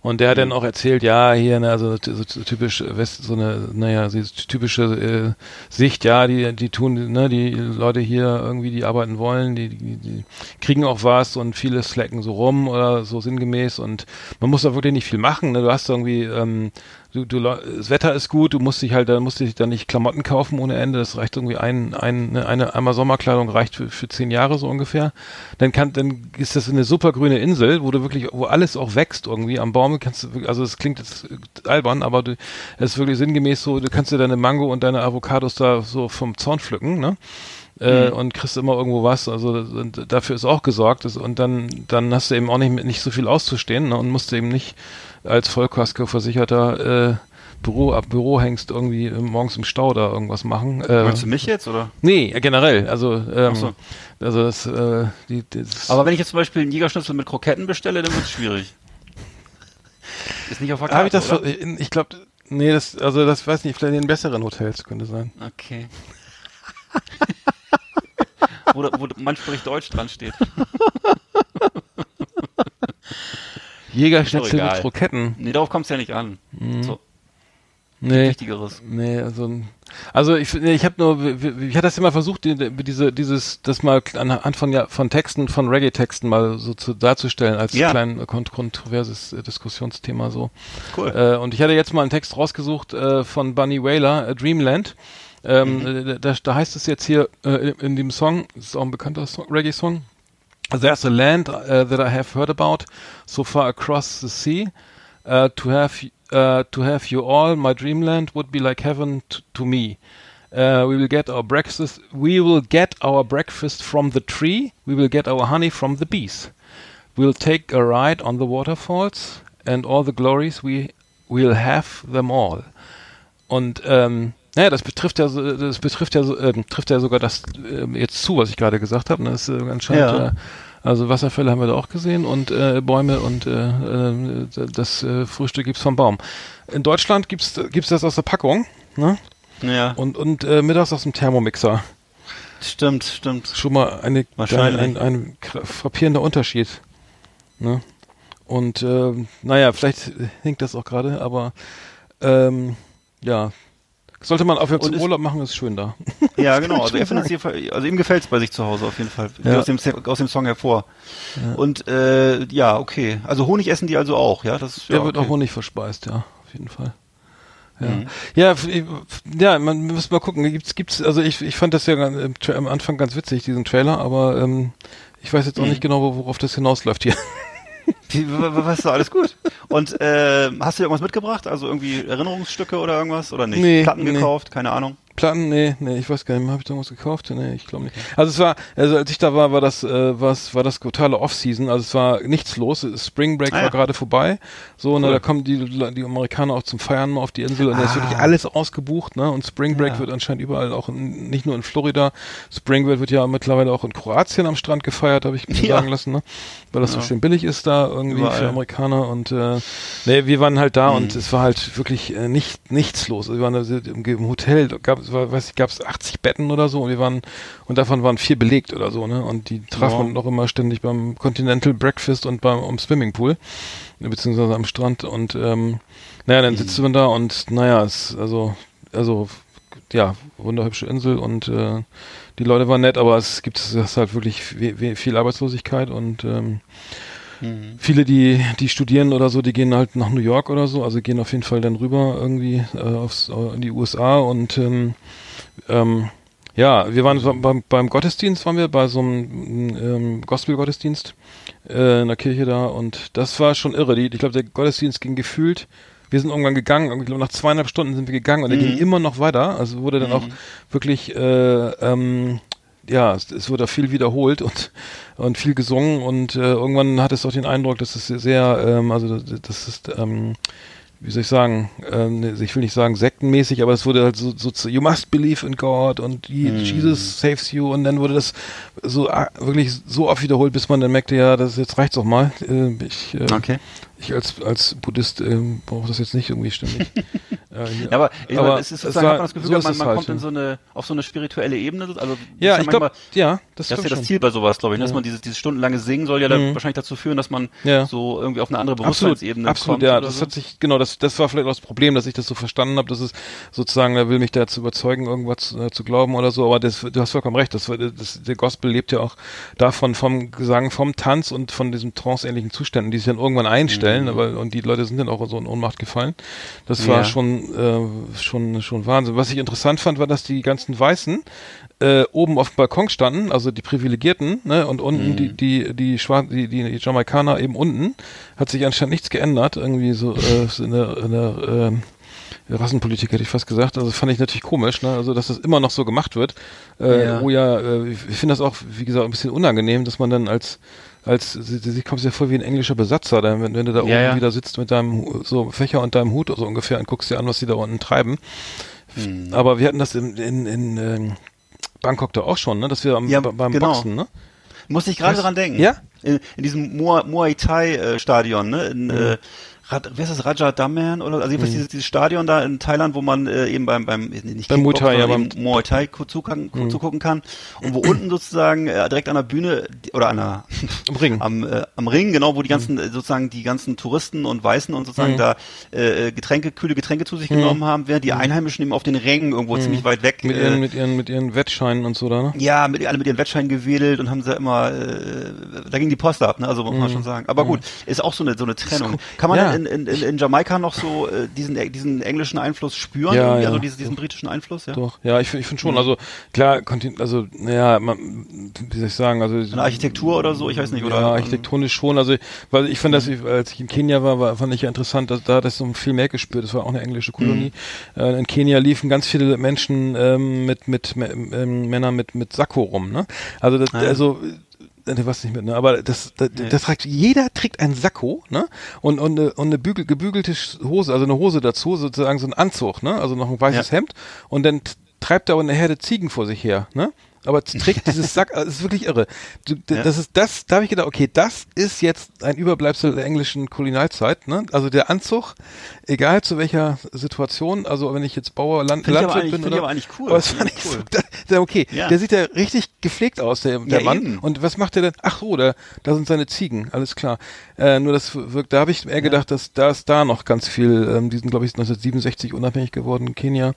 Und der hat dann auch erzählt, ja, hier, ne, also so so typisch West, so eine, naja, so typische äh, Sicht, ja, die, die tun, ne, die Leute hier irgendwie, die arbeiten wollen, die, die, die kriegen auch was und viele slacken so rum oder so sinngemäß und man muss da wirklich nicht viel machen, ne? Du hast irgendwie, ähm, du, du, das Wetter ist gut, du musst dich halt, da musst du dich dann nicht Klamotten kaufen ohne Ende, das reicht irgendwie ein, ein, ne, eine, einmal Sommerkleidung reicht für, für zehn Jahre so ungefähr. Dann kann, dann ist das eine super grüne Insel, wo du wirklich, wo alles auch wächst irgendwie am Baum, kannst du, also es klingt jetzt albern, aber du, es ist wirklich sinngemäß so, du kannst dir deine Mango und deine Avocados da so vom Zaun pflücken, ne? Äh, und kriegst immer irgendwo was, also dafür ist auch gesorgt. Und dann dann hast du eben auch nicht nicht so viel auszustehen ne, und musst eben nicht als Vollkaskoversicherter äh, Büro ab Büro hängst irgendwie äh, morgens im Stau da irgendwas machen. Äh, meinst du mich jetzt oder? nee, äh, generell, also ähm, so. also das, äh, die, das Aber wenn ich jetzt zum Beispiel einen Jägerschnitzel mit Kroketten bestelle, dann wird es schwierig. Ist nicht auf der habe ich Karte, das, oder? ich glaube, nee, das also das weiß nicht, vielleicht in besseren Hotels könnte sein. Okay. wo, wo man spricht Deutsch dran steht. Jägerschnitzel mit. Kroketten. Nee, darauf kommt es ja nicht an. Mhm. So, Nee. Wichtigeres. Nee, also also ich nee, ich habe nur ich hatte das immer versucht die, die, diese dieses das mal anhand von von Texten von Reggae Texten mal so zu, darzustellen als Ja. klein kont kontroverses äh, Diskussionsthema so. Cool. Äh, und ich hatte jetzt mal einen Text rausgesucht äh, von Bunny Whaler, äh, Dreamland. Ähm, äh, da, da heißt es jetzt hier äh, in, in dem Song, das ist auch ein bekannter Song, Reggae-Song. There's a land uh, that I have heard about so far across the sea. Uh, to have uh, to have you all, my dreamland would be like heaven t- to me. Uh, we will get our breakfast. We will get our breakfast from the tree. We will get our honey from the bees. We'll take a ride on the waterfalls and all the glories. We will have them all. Und ähm, naja, das betrifft ja, das betrifft ja, ähm, trifft ja sogar das ähm, jetzt zu, was ich gerade gesagt habe. Ne? Das ist äh, anscheinend, Ja. äh, also Wasserfälle haben wir da auch gesehen und äh, Bäume und äh, äh, das äh, Frühstück gibt's vom Baum. In Deutschland gibt's gibt's das aus der Packung, ne? Ja, Und und äh, mittags aus dem Thermomixer. stimmt, stimmt. Schon mal eine, ein, Wahrscheinlich. ein, ein frappierender Unterschied. Ne? Und ähm, naja, vielleicht hinkt das auch gerade, aber ähm, ja. Sollte man auf jeden Fall Urlaub machen, ist schön da. Ja, genau. Also er findet hier, also ihm gefällt's bei sich zu Hause auf jeden Fall. Ja. Aus, dem, aus dem Song hervor. Und äh, ja, okay. Also Honig essen die also auch, ja? Das Der ja, wird okay. auch Honig verspeist, ja, auf jeden Fall. Ja, Mhm. ja, ja, man muss mal gucken. Gibt's, gibt's, also ich, ich fand das ja Tra- am Anfang ganz witzig, diesen Trailer, aber ähm, ich weiß jetzt auch Mhm. nicht genau, wo- worauf das hinausläuft hier. Was ist alles gut? Und äh, hast du irgendwas mitgebracht? Also irgendwie Erinnerungsstücke oder irgendwas? Oder nicht? Nee, Platten nee. gekauft? Keine Ahnung. Platten, nee, nee, ich weiß gar nicht mehr, habe ich da was gekauft? Nee, ich glaube nicht. Also es war, also als ich da war, war das, äh, was, war das totale Off-Season, also es war nichts los, Spring Break Ah, war ja. gerade vorbei, so, ne, Cool. da kommen die, die Amerikaner auch zum Feiern mal auf die Insel und da ist Ah. wirklich alles ausgebucht, ne, und Spring Break Ja. wird anscheinend überall auch, in, nicht nur in Florida, Spring Break wird ja mittlerweile auch in Kroatien am Strand gefeiert, habe ich mir Ja. sagen lassen, ne, weil das so schön billig ist da irgendwie Überall. für Amerikaner und, äh, nee, wir waren halt da Mhm. und es war halt wirklich äh, nicht, nichts los, wir waren da im, im Hotel, da gab weiß ich, gab es 80 Betten oder so und wir waren, und davon waren vier belegt oder so, ne? Und die traf Ja. man noch immer ständig beim Continental Breakfast und beim am Swimmingpool, beziehungsweise am Strand und ähm, naja, dann sitzt man da und naja, es also, also ja, wunderhübsche Insel und äh, die Leute waren nett, aber es gibt es halt wirklich viel Arbeitslosigkeit und ähm, Mhm. viele, die, die studieren oder so, die gehen halt nach New York oder so, also gehen auf jeden Fall dann rüber irgendwie äh, aufs, äh, in die USA und ähm, ähm, Ja, wir waren beim, beim Gottesdienst, waren wir bei so einem ähm, Gospel-Gottesdienst äh, in der Kirche da und das war schon irre. Die, ich glaube, der Gottesdienst ging gefühlt, wir sind irgendwann gegangen, ich glaube nach zweieinhalb Stunden sind wir gegangen und der ging immer noch weiter. Also wurde dann auch wirklich, äh, ähm, ja, es, es wurde viel wiederholt und und viel gesungen und äh, irgendwann hat es auch den Eindruck, dass es sehr, ähm, also das, ist ähm, wie soll ich sagen, ähm, ich will nicht sagen sektenmäßig, aber es wurde halt so, so zu, you must believe in God und Hm. Jesus saves you und dann wurde das so wirklich so oft wiederholt, bis man dann merkte, ja, das jetzt reicht's auch mal. Äh, ich, äh, Okay. Ich als als Buddhist ähm, brauche das jetzt nicht irgendwie ständig. äh, Ja, aber, ich Aber meine, es ist es sozusagen, war- hat man das Gefühl, so man, es man halt, kommt in ja. so eine, auf so eine spirituelle Ebene. Also, das ja, ist ich glaube, ja, das, Das ist ja das. Ziel bei sowas, glaube ich, ne? dass Ja. man dieses, dieses stundenlange Singen soll ja dann Mhm. wahrscheinlich dazu führen, dass man Ja. so irgendwie auf eine andere Absolut, Bewusstseinsebene absolut, kommt. ja, oder das so. hat sich, genau, das, das war vielleicht auch das Problem, dass ich das so verstanden habe, dass es sozusagen, er will mich da zu überzeugen, irgendwas äh, zu glauben oder so, aber das, du hast vollkommen recht, das, das, der Gospel lebt ja auch davon, vom Gesang, vom Tanz und von diesen tranceähnlichen Zuständen, die sich dann irgendwann einstellen, Mhm. Aber, und die Leute sind dann auch so in Ohnmacht gefallen. Das war Ja. schon, äh, schon, schon Wahnsinn. Was ich interessant fand, war, dass die ganzen Weißen, äh, oben auf dem Balkon standen, also die Privilegierten, ne, und unten Mhm. die, die, die Schwarzen, die, die Jamaikaner eben unten, hat sich anscheinend nichts geändert, irgendwie so, äh, in der, in der, ähm, Rassenpolitik hätte ich fast gesagt. Also fand ich natürlich komisch, ne? Also dass das immer noch so gemacht wird. Äh, Ja. Wo ja, äh, ich finde das auch, wie gesagt, ein bisschen unangenehm, dass man dann als als sie, sie kommt ja voll wie ein englischer Besatzer, dann, wenn, wenn du da oben ja. wieder sitzt mit deinem so Fächer und deinem Hut so ungefähr und guckst dir an, was die da unten treiben. Hm. Aber wir hatten das in, in, in ähm, Bangkok da auch schon, ne? Dass wir am, Ja, be- beim genau. Boxen, ne? Muss ich gerade dran denken. Ja? In, in diesem Muay, Thai äh, Stadion, ne? In, äh, Rad, wer ist das? Raja Daman oder also jedenfalls dieses, dieses Stadion da in Thailand, wo man äh, eben beim beim äh, nicht Beim Muay Thai, ja, beim- Muay Thai zugucken, ku- zugucken kann und wo unten sozusagen äh, direkt an der Bühne oder an der Im Ring. am, äh, am Ring, genau, wo die ganzen, äh, sozusagen die ganzen Touristen und Weißen und sozusagen Mhm. da äh, Getränke, kühle Getränke zu sich genommen haben, während die Einheimischen eben auf den Rängen irgendwo ziemlich weit weg. Mhm. Mit äh, ihren, mit ihren, mit ihren Wettscheinen und so da, ne? ja, mit, alle mit ihren Wettscheinen gewedelt und haben sie immer, äh, da ging die Post ab, ne? also muss man schon sagen. Aber gut, ist auch so eine so eine Trennung. Kann man Mhm. Ja. Denn in, in, in Jamaika noch so äh, diesen diesen englischen Einfluss spüren, Ja, ja. also diesen, diesen britischen Einfluss, ja? Doch, ja, ich, ich finde Mhm. schon, also klar, also naja, man, wie soll ich sagen, also Eine Architektur oder so, ich weiß nicht, oder? ähm, Ja, architektonisch schon. Also, weil ich fand, dass ich, als ich in Kenia war, war fand ich ja interessant, dass da hat das so viel mehr gespürt. Das war auch eine englische Kolonie. Mhm. Äh, in Kenia liefen ganz viele Menschen ähm, mit mit M- ähm, Männern mit mit Sakko rum. Ne? Also das, Ah, also äh, was nicht mit, ne? Aber das, das, das trägt, jeder trägt ein Sakko, ne? Und, und, eine, und eine bügel, gebügelte Hose, also eine Hose dazu, sozusagen so ein Anzug, ne? Also noch ein weißes Ja. Hemd. Und dann treibt er aber eine Herde Ziegen vor sich her, ne? Aber trägt dieses Sack, also das ist wirklich irre. Ja. Das ist das, da habe ich gedacht, okay, das ist jetzt ein Überbleibsel der englischen Kolonialzeit, ne? Also der Anzug, egal zu welcher Situation, also wenn ich jetzt Bauer, Land, aber Landwirt bin ich oder, aber eigentlich cool. aber das fand ich ich so, cool. da, okay, Ja. der sieht ja richtig gepflegt aus, der, der Ja, Mann. eben. Und was macht der denn? Ach so, da, da sind seine Ziegen, alles klar. Äh, nur das wirkt, da habe ich eher gedacht, dass da ist da noch ganz viel, ähm, die sind glaube ich 1967 unabhängig geworden in Kenia.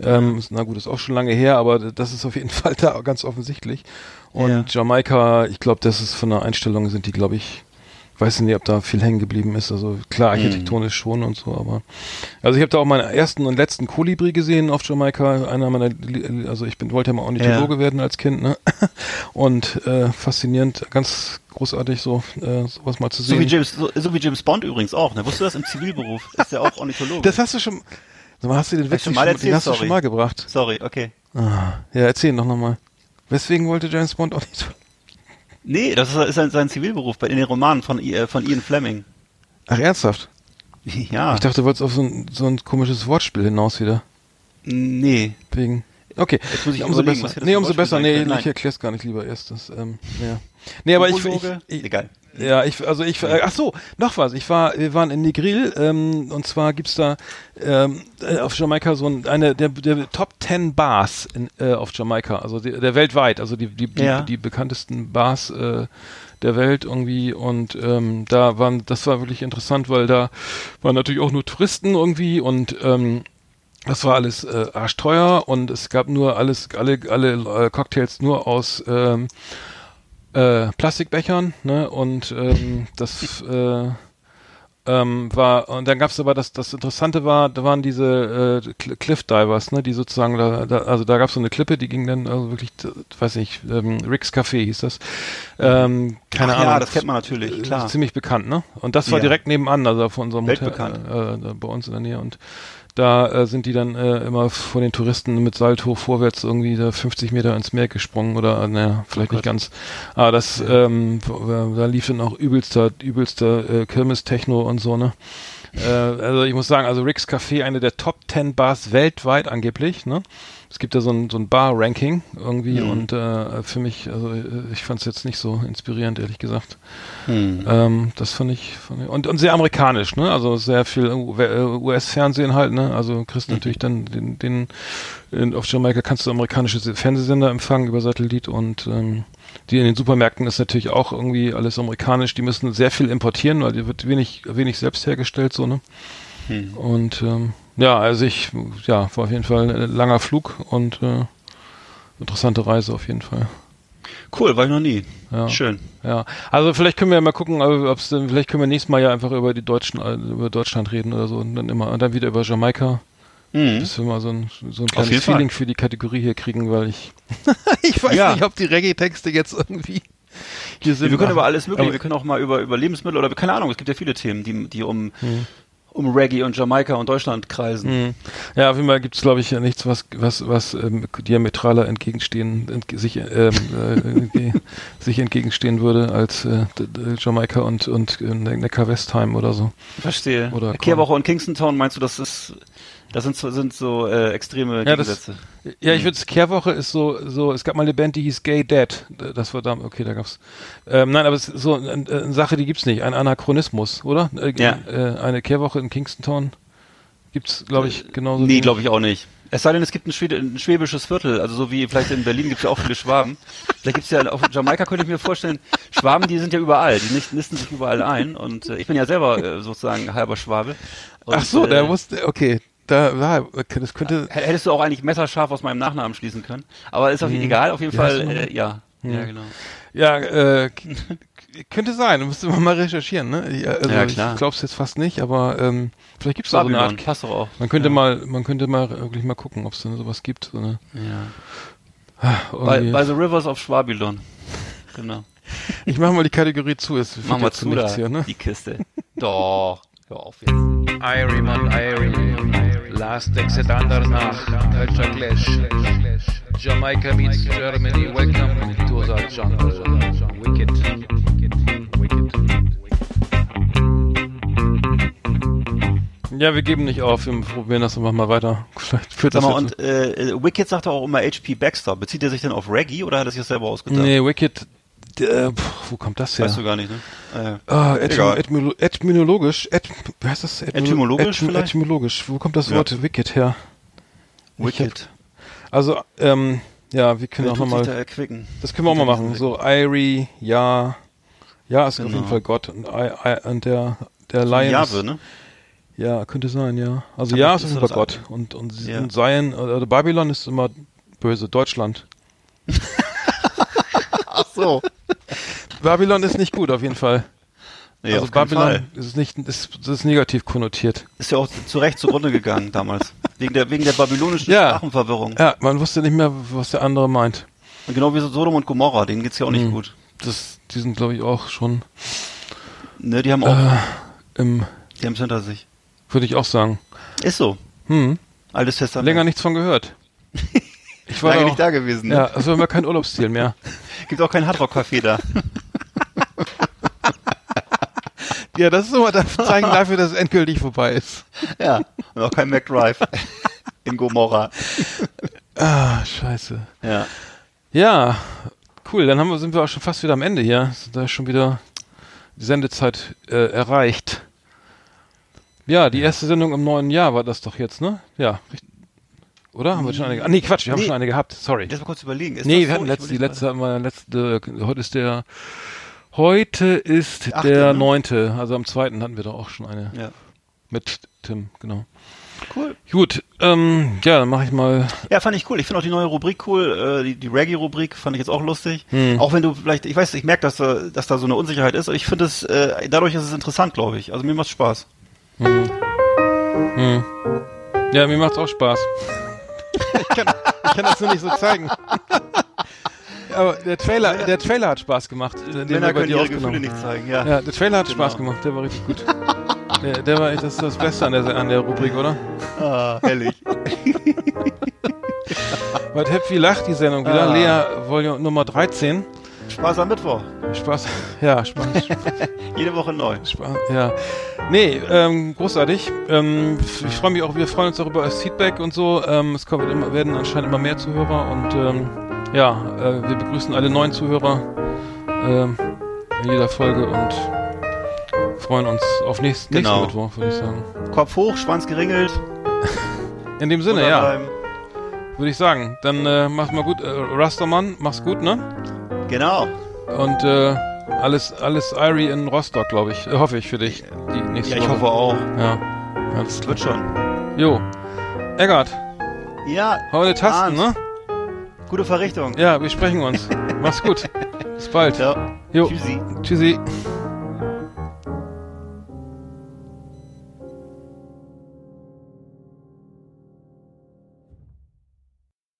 Ähm, na gut, ist auch schon lange her, aber das ist auf jeden Fall da ganz offensichtlich. Und Ja. Jamaika, ich glaube, das ist von der Einstellung sind die, glaube ich, weiß nicht, ob da viel hängen geblieben ist. Also klar, Mhm. architektonisch schon und so, aber also ich habe da auch meinen ersten und letzten Kolibri gesehen auf Jamaika. Einer meiner, also ich bin wollte ja mal Ornithologe werden als Kind, ne? Und äh, faszinierend, ganz großartig so äh, sowas mal zu So sehen. wie James, so, so wie James Bond übrigens auch, ne? Wusstest du das im Zivilberuf? Ist ja auch Ornithologe. das hast du schon. Hast du den Witz schon mal erzählt? den hast du schon mal gebracht? Sorry, okay. Ah, ja, erzähl doch nochmal. Weswegen wollte James Bond auch nicht? Nee, das ist, ist sein, Zivilberuf bei in den Romanen von, äh, von Ian Fleming. Ach, ernsthaft? Ja. Ich dachte, du wolltest auf so ein, so ein komisches Wortspiel hinaus wieder. nee. Wegen. Okay. Jetzt muss ich umso besser. Nee, umso besser. Nee, ich erklär's gar nicht lieber erst. Das, ähm, ja. Nee, aber ich, ich, ich, Egal. Ja, ich, also ich, äh, ach so, noch was. Ich war, wir waren in Negril, ähm, und zwar gibt's da ähm, äh, auf Jamaika so ein, eine der, der Top 10 Bars in, äh, auf Jamaika, also die, der weltweit, also die, die, die, Ja. die bekanntesten Bars äh, der Welt irgendwie und ähm, da waren, das war wirklich interessant, weil da waren natürlich auch nur Touristen irgendwie und ähm, das war alles äh, arschteuer und es gab nur alles, alle, alle äh, Cocktails nur aus ähm, äh, Plastikbechern, ne? Und ähm, das äh, ähm, war und dann gab's aber das das Interessante war, da waren diese äh, Cl- Cliff Divers, ne, die sozusagen da, da also da gab's so eine Klippe, die ging dann also wirklich, weiß nicht, ähm, Rick's Café hieß das. Ähm, keine Ach Ahnung. ja, das kennt man natürlich, Äh, klar. Ziemlich bekannt, ne? Und das war Ja. direkt nebenan, also von unserem Hotel, äh, bei uns in der Nähe und da äh, sind die dann äh, immer vor den Touristen mit Salto vorwärts irgendwie da 50 Meter ins Meer gesprungen oder, äh, naja, vielleicht nicht ganz. Aber das, ähm, da lief dann auch übelster, übelster äh, Kirmes-Techno und so, ne? Äh, also ich muss sagen, also Rick's Café, eine der Top 10 Bars weltweit angeblich, ne? Es gibt da so ein, so ein Bar-Ranking irgendwie Mhm. und äh, für mich, also äh, ich fand es jetzt nicht so inspirierend, ehrlich gesagt. Hm. Ähm, das fand ich, fand ich und, und sehr amerikanisch, ne? Also sehr viel äh, US-Fernsehen halt, ne? Also kriegst natürlich dann den, den in, auf Jamaika kannst du amerikanische Fernsehsender empfangen über Satellit und ähm, die in den Supermärkten ist natürlich auch irgendwie alles amerikanisch. Die müssen sehr viel importieren, weil die wird wenig, wenig selbst hergestellt, so, ne? Hm. Und ähm, ja, also ich, ja, war auf jeden Fall ein langer Flug und äh, interessante Reise auf jeden Fall. Cool, war ich noch nie. Ja. Schön. Ja, also vielleicht können wir ja mal gucken, ob es vielleicht können wir nächstes Mal ja einfach über die Deutschen, äh, über Deutschland reden oder so und dann immer und dann wieder über Jamaika, Mhm. dass wir mal so ein, so ein kleines Fall. Feeling für die Kategorie hier kriegen, weil ich ich weiß Ja. nicht, ob die Reggae-Texte jetzt irgendwie hier sind. Wir können über alles mögliche, Aber- wir können auch mal über, über Lebensmittel oder keine Ahnung, es gibt ja viele Themen, die, die um, Hm. um Reggae und Jamaika und Deutschland kreisen. Mhm. Ja, auf jeden Fall gibt es, glaube ich, ja nichts, was, was, was ähm, diametraler entgegenstehen, entge sich, ähm, äh, sich entgegenstehen würde als äh, Jamaika und, und äh, Neckar-Westheim oder so. Verstehe. Oder Kehrwoche und Kingston Town, meinst du, das ist, das sind so, sind so äh, extreme Ja, das- Gegensätze? Ja, ich würde Kehrwoche ist so, so, es gab mal eine Band, die hieß Gay Dead. Das war da, okay, da gab's. Ähm, nein, aber es ist so eine, eine Sache, die gibt's nicht. Ein Anachronismus, oder? Äh, Ja. Äh, eine Kehrwoche in Kingston Town gibt's, glaube ich, genauso. nee, glaube ich auch nicht. Es sei denn, es gibt ein, Schwede, ein schwäbisches Viertel, also so wie vielleicht in Berlin gibt es ja auch viele Schwaben. Vielleicht gibt es ja auf Jamaika könnte ich mir vorstellen, Schwaben, die sind ja überall, die nisten, sich überall ein und äh, ich bin ja selber äh, sozusagen halber Schwabe. Und, Ach so, äh, der wusste, okay, da war, das könnte, H- Hättest du auch eigentlich messerscharf aus meinem Nachnamen schließen können. Aber ist auf egal, auf jeden Fall, äh, ja. Ja, genau. ja, äh, könnte sein, müsste man mal recherchieren, ne? Ja, also Ja, klar. Ich glaub's jetzt fast nicht, aber ähm, vielleicht gibt's da so eine Art. passt doch auch. Man könnte ja. mal, man könnte mal wirklich mal gucken, ob es da sowas gibt. So eine, Ja. Bei, irgendwie- bei The Rivers of Schwabilon. Genau. ich mach mal die Kategorie zu, es Machen wir zu nichts da, hier, ne? die Kiste. Doch. Hör auf jetzt. Irie man Irie, Last Exit Andernach, Culture Clash. Jamaica meets Germany, welcome to the jungle. Wicked. Ja, wir geben nicht auf, wir probieren das einfach mal weiter. Vielleicht führt Sag das mal, jetzt und äh, Wicked sagt auch immer HP Baxter. Bezieht er sich denn auf Reggae oder hat er sich das selber ausgedacht? Nee, Wicked, äh, wo kommt das her? Weißt du gar nicht, ne? Äh, Ah, etym etymolo etymologisch, et wie heißt das? Etymolo- Etymologisch etym vielleicht? etymologisch. Wo kommt das Ja. Wort Wicked her? Wicked. Also, ähm, ja, wir können Wer auch da nochmal, erquicken? das können wir auch mal machen. So, Irie, ja, ja, ist auf Genau. jeden Fall Gott und, I, I, und der, der Lion Jahwe, ne? ja, könnte sein, ja. Also Aber ja, ist auf jeden Fall Gott und, und, Ja. und Zion, oder Babylon ist immer böse, Deutschland. Ach so. Babylon ist nicht gut, auf jeden Fall. Nee, also Babylon ist nicht, ist, ist negativ konnotiert. Ist ja auch zu Recht zugrunde gegangen damals. Wegen der, wegen der babylonischen Ja. Sprachenverwirrung. Ja, man wusste nicht mehr, was der andere meint. Und genau wie so Sodom und Gomorra, denen geht's ja auch nicht Hm. gut. Das, die sind, glaube ich, auch schon Ne, die haben auch, äh, im, die haben's hinter sich. würde ich auch sagen. Ist so. Hm, Altes Testament. länger nichts von gehört. Ich war Lange da auch, nicht da gewesen. Ne? Ja, also haben wir kein Urlaubsziel mehr. Gibt auch kein Hardrock-Café da. Ja, das ist immer das Zeichen dafür, dass es endgültig vorbei ist. ja. Und auch kein McDrive. In Gomorra. Ah, scheiße. Ja. Ja, cool. Dann haben wir, sind wir auch schon fast wieder am Ende hier. Da ist schon wieder die Sendezeit äh, erreicht. Ja, die erste Sendung im neuen Jahr war das doch jetzt, ne? Ja, richtig. Oder? Haben wir schon eine? Ah, nee, Quatsch, wir haben Nee. schon eine gehabt. Sorry. Lass mal kurz überlegen. Ist nee, wir hatten so? letzte, die letzte, hatten wir letzte, heute ist der, heute ist Achte, der ne? neunte, also am zweiten hatten wir doch auch schon eine Ja. mit Tim, genau. Cool. Gut, ähm, ja, dann mache ich mal. Ja, fand ich cool. Ich finde auch die neue Rubrik cool. Äh, die die Reggae-Rubrik fand ich jetzt auch lustig. Hm. Auch wenn du vielleicht, ich weiß, ich merke, dass da, dass da so eine Unsicherheit ist. Aber ich finde es, äh, dadurch ist es interessant, glaube ich. Also mir macht Spaß. Hm. Ja, mir macht's auch Spaß. Ich, kann, ich kann das nur nicht so zeigen. Aber der Trailer, der Trailer hat Spaß gemacht. Den Männer können ihre. Gefühle nicht zeigen. Ja. Ja, der Trailer hat Genau. Spaß gemacht, der war richtig gut. Der, der war echt das, ist das Beste an der, an der Rubrik, oder? Ah, herrlich. Weil Happy lacht die Sendung wieder. Ah. Lea Volume Nummer 13. Spaß am Mittwoch. Spaß. Ja, Spaß. Jede Woche neu. Spaß ja. Nee, ähm, großartig. Ähm, ich freue mich auch, wir freuen uns darüber als Feedback und so. Ähm, es kommen immer, werden anscheinend immer mehr Zuhörer und ähm, ja, äh, wir begrüßen alle neuen Zuhörer ähm, in jeder Folge und freuen uns auf nächst, nächsten Genau. Mittwoch, würde ich sagen. Kopf hoch, Schwanz geringelt. In dem Sinne, ja, würde ich sagen. Dann äh, mach's mal gut. Äh, Rastermann, mach's gut, ne? Genau. Und äh, alles, alles Irie in Rostock, glaube ich. Hoffe ich für dich. Die nächste Ja, ich Woche. hoffe auch. Ja, alles klar. Wird schon. Jo. Eggert, Ja, die Tasten, ne? Arndt. gute Verrichtung. Ja, wir sprechen uns. Mach's gut. Bis bald. Ja. Jo. Tschüssi. Tschüssi.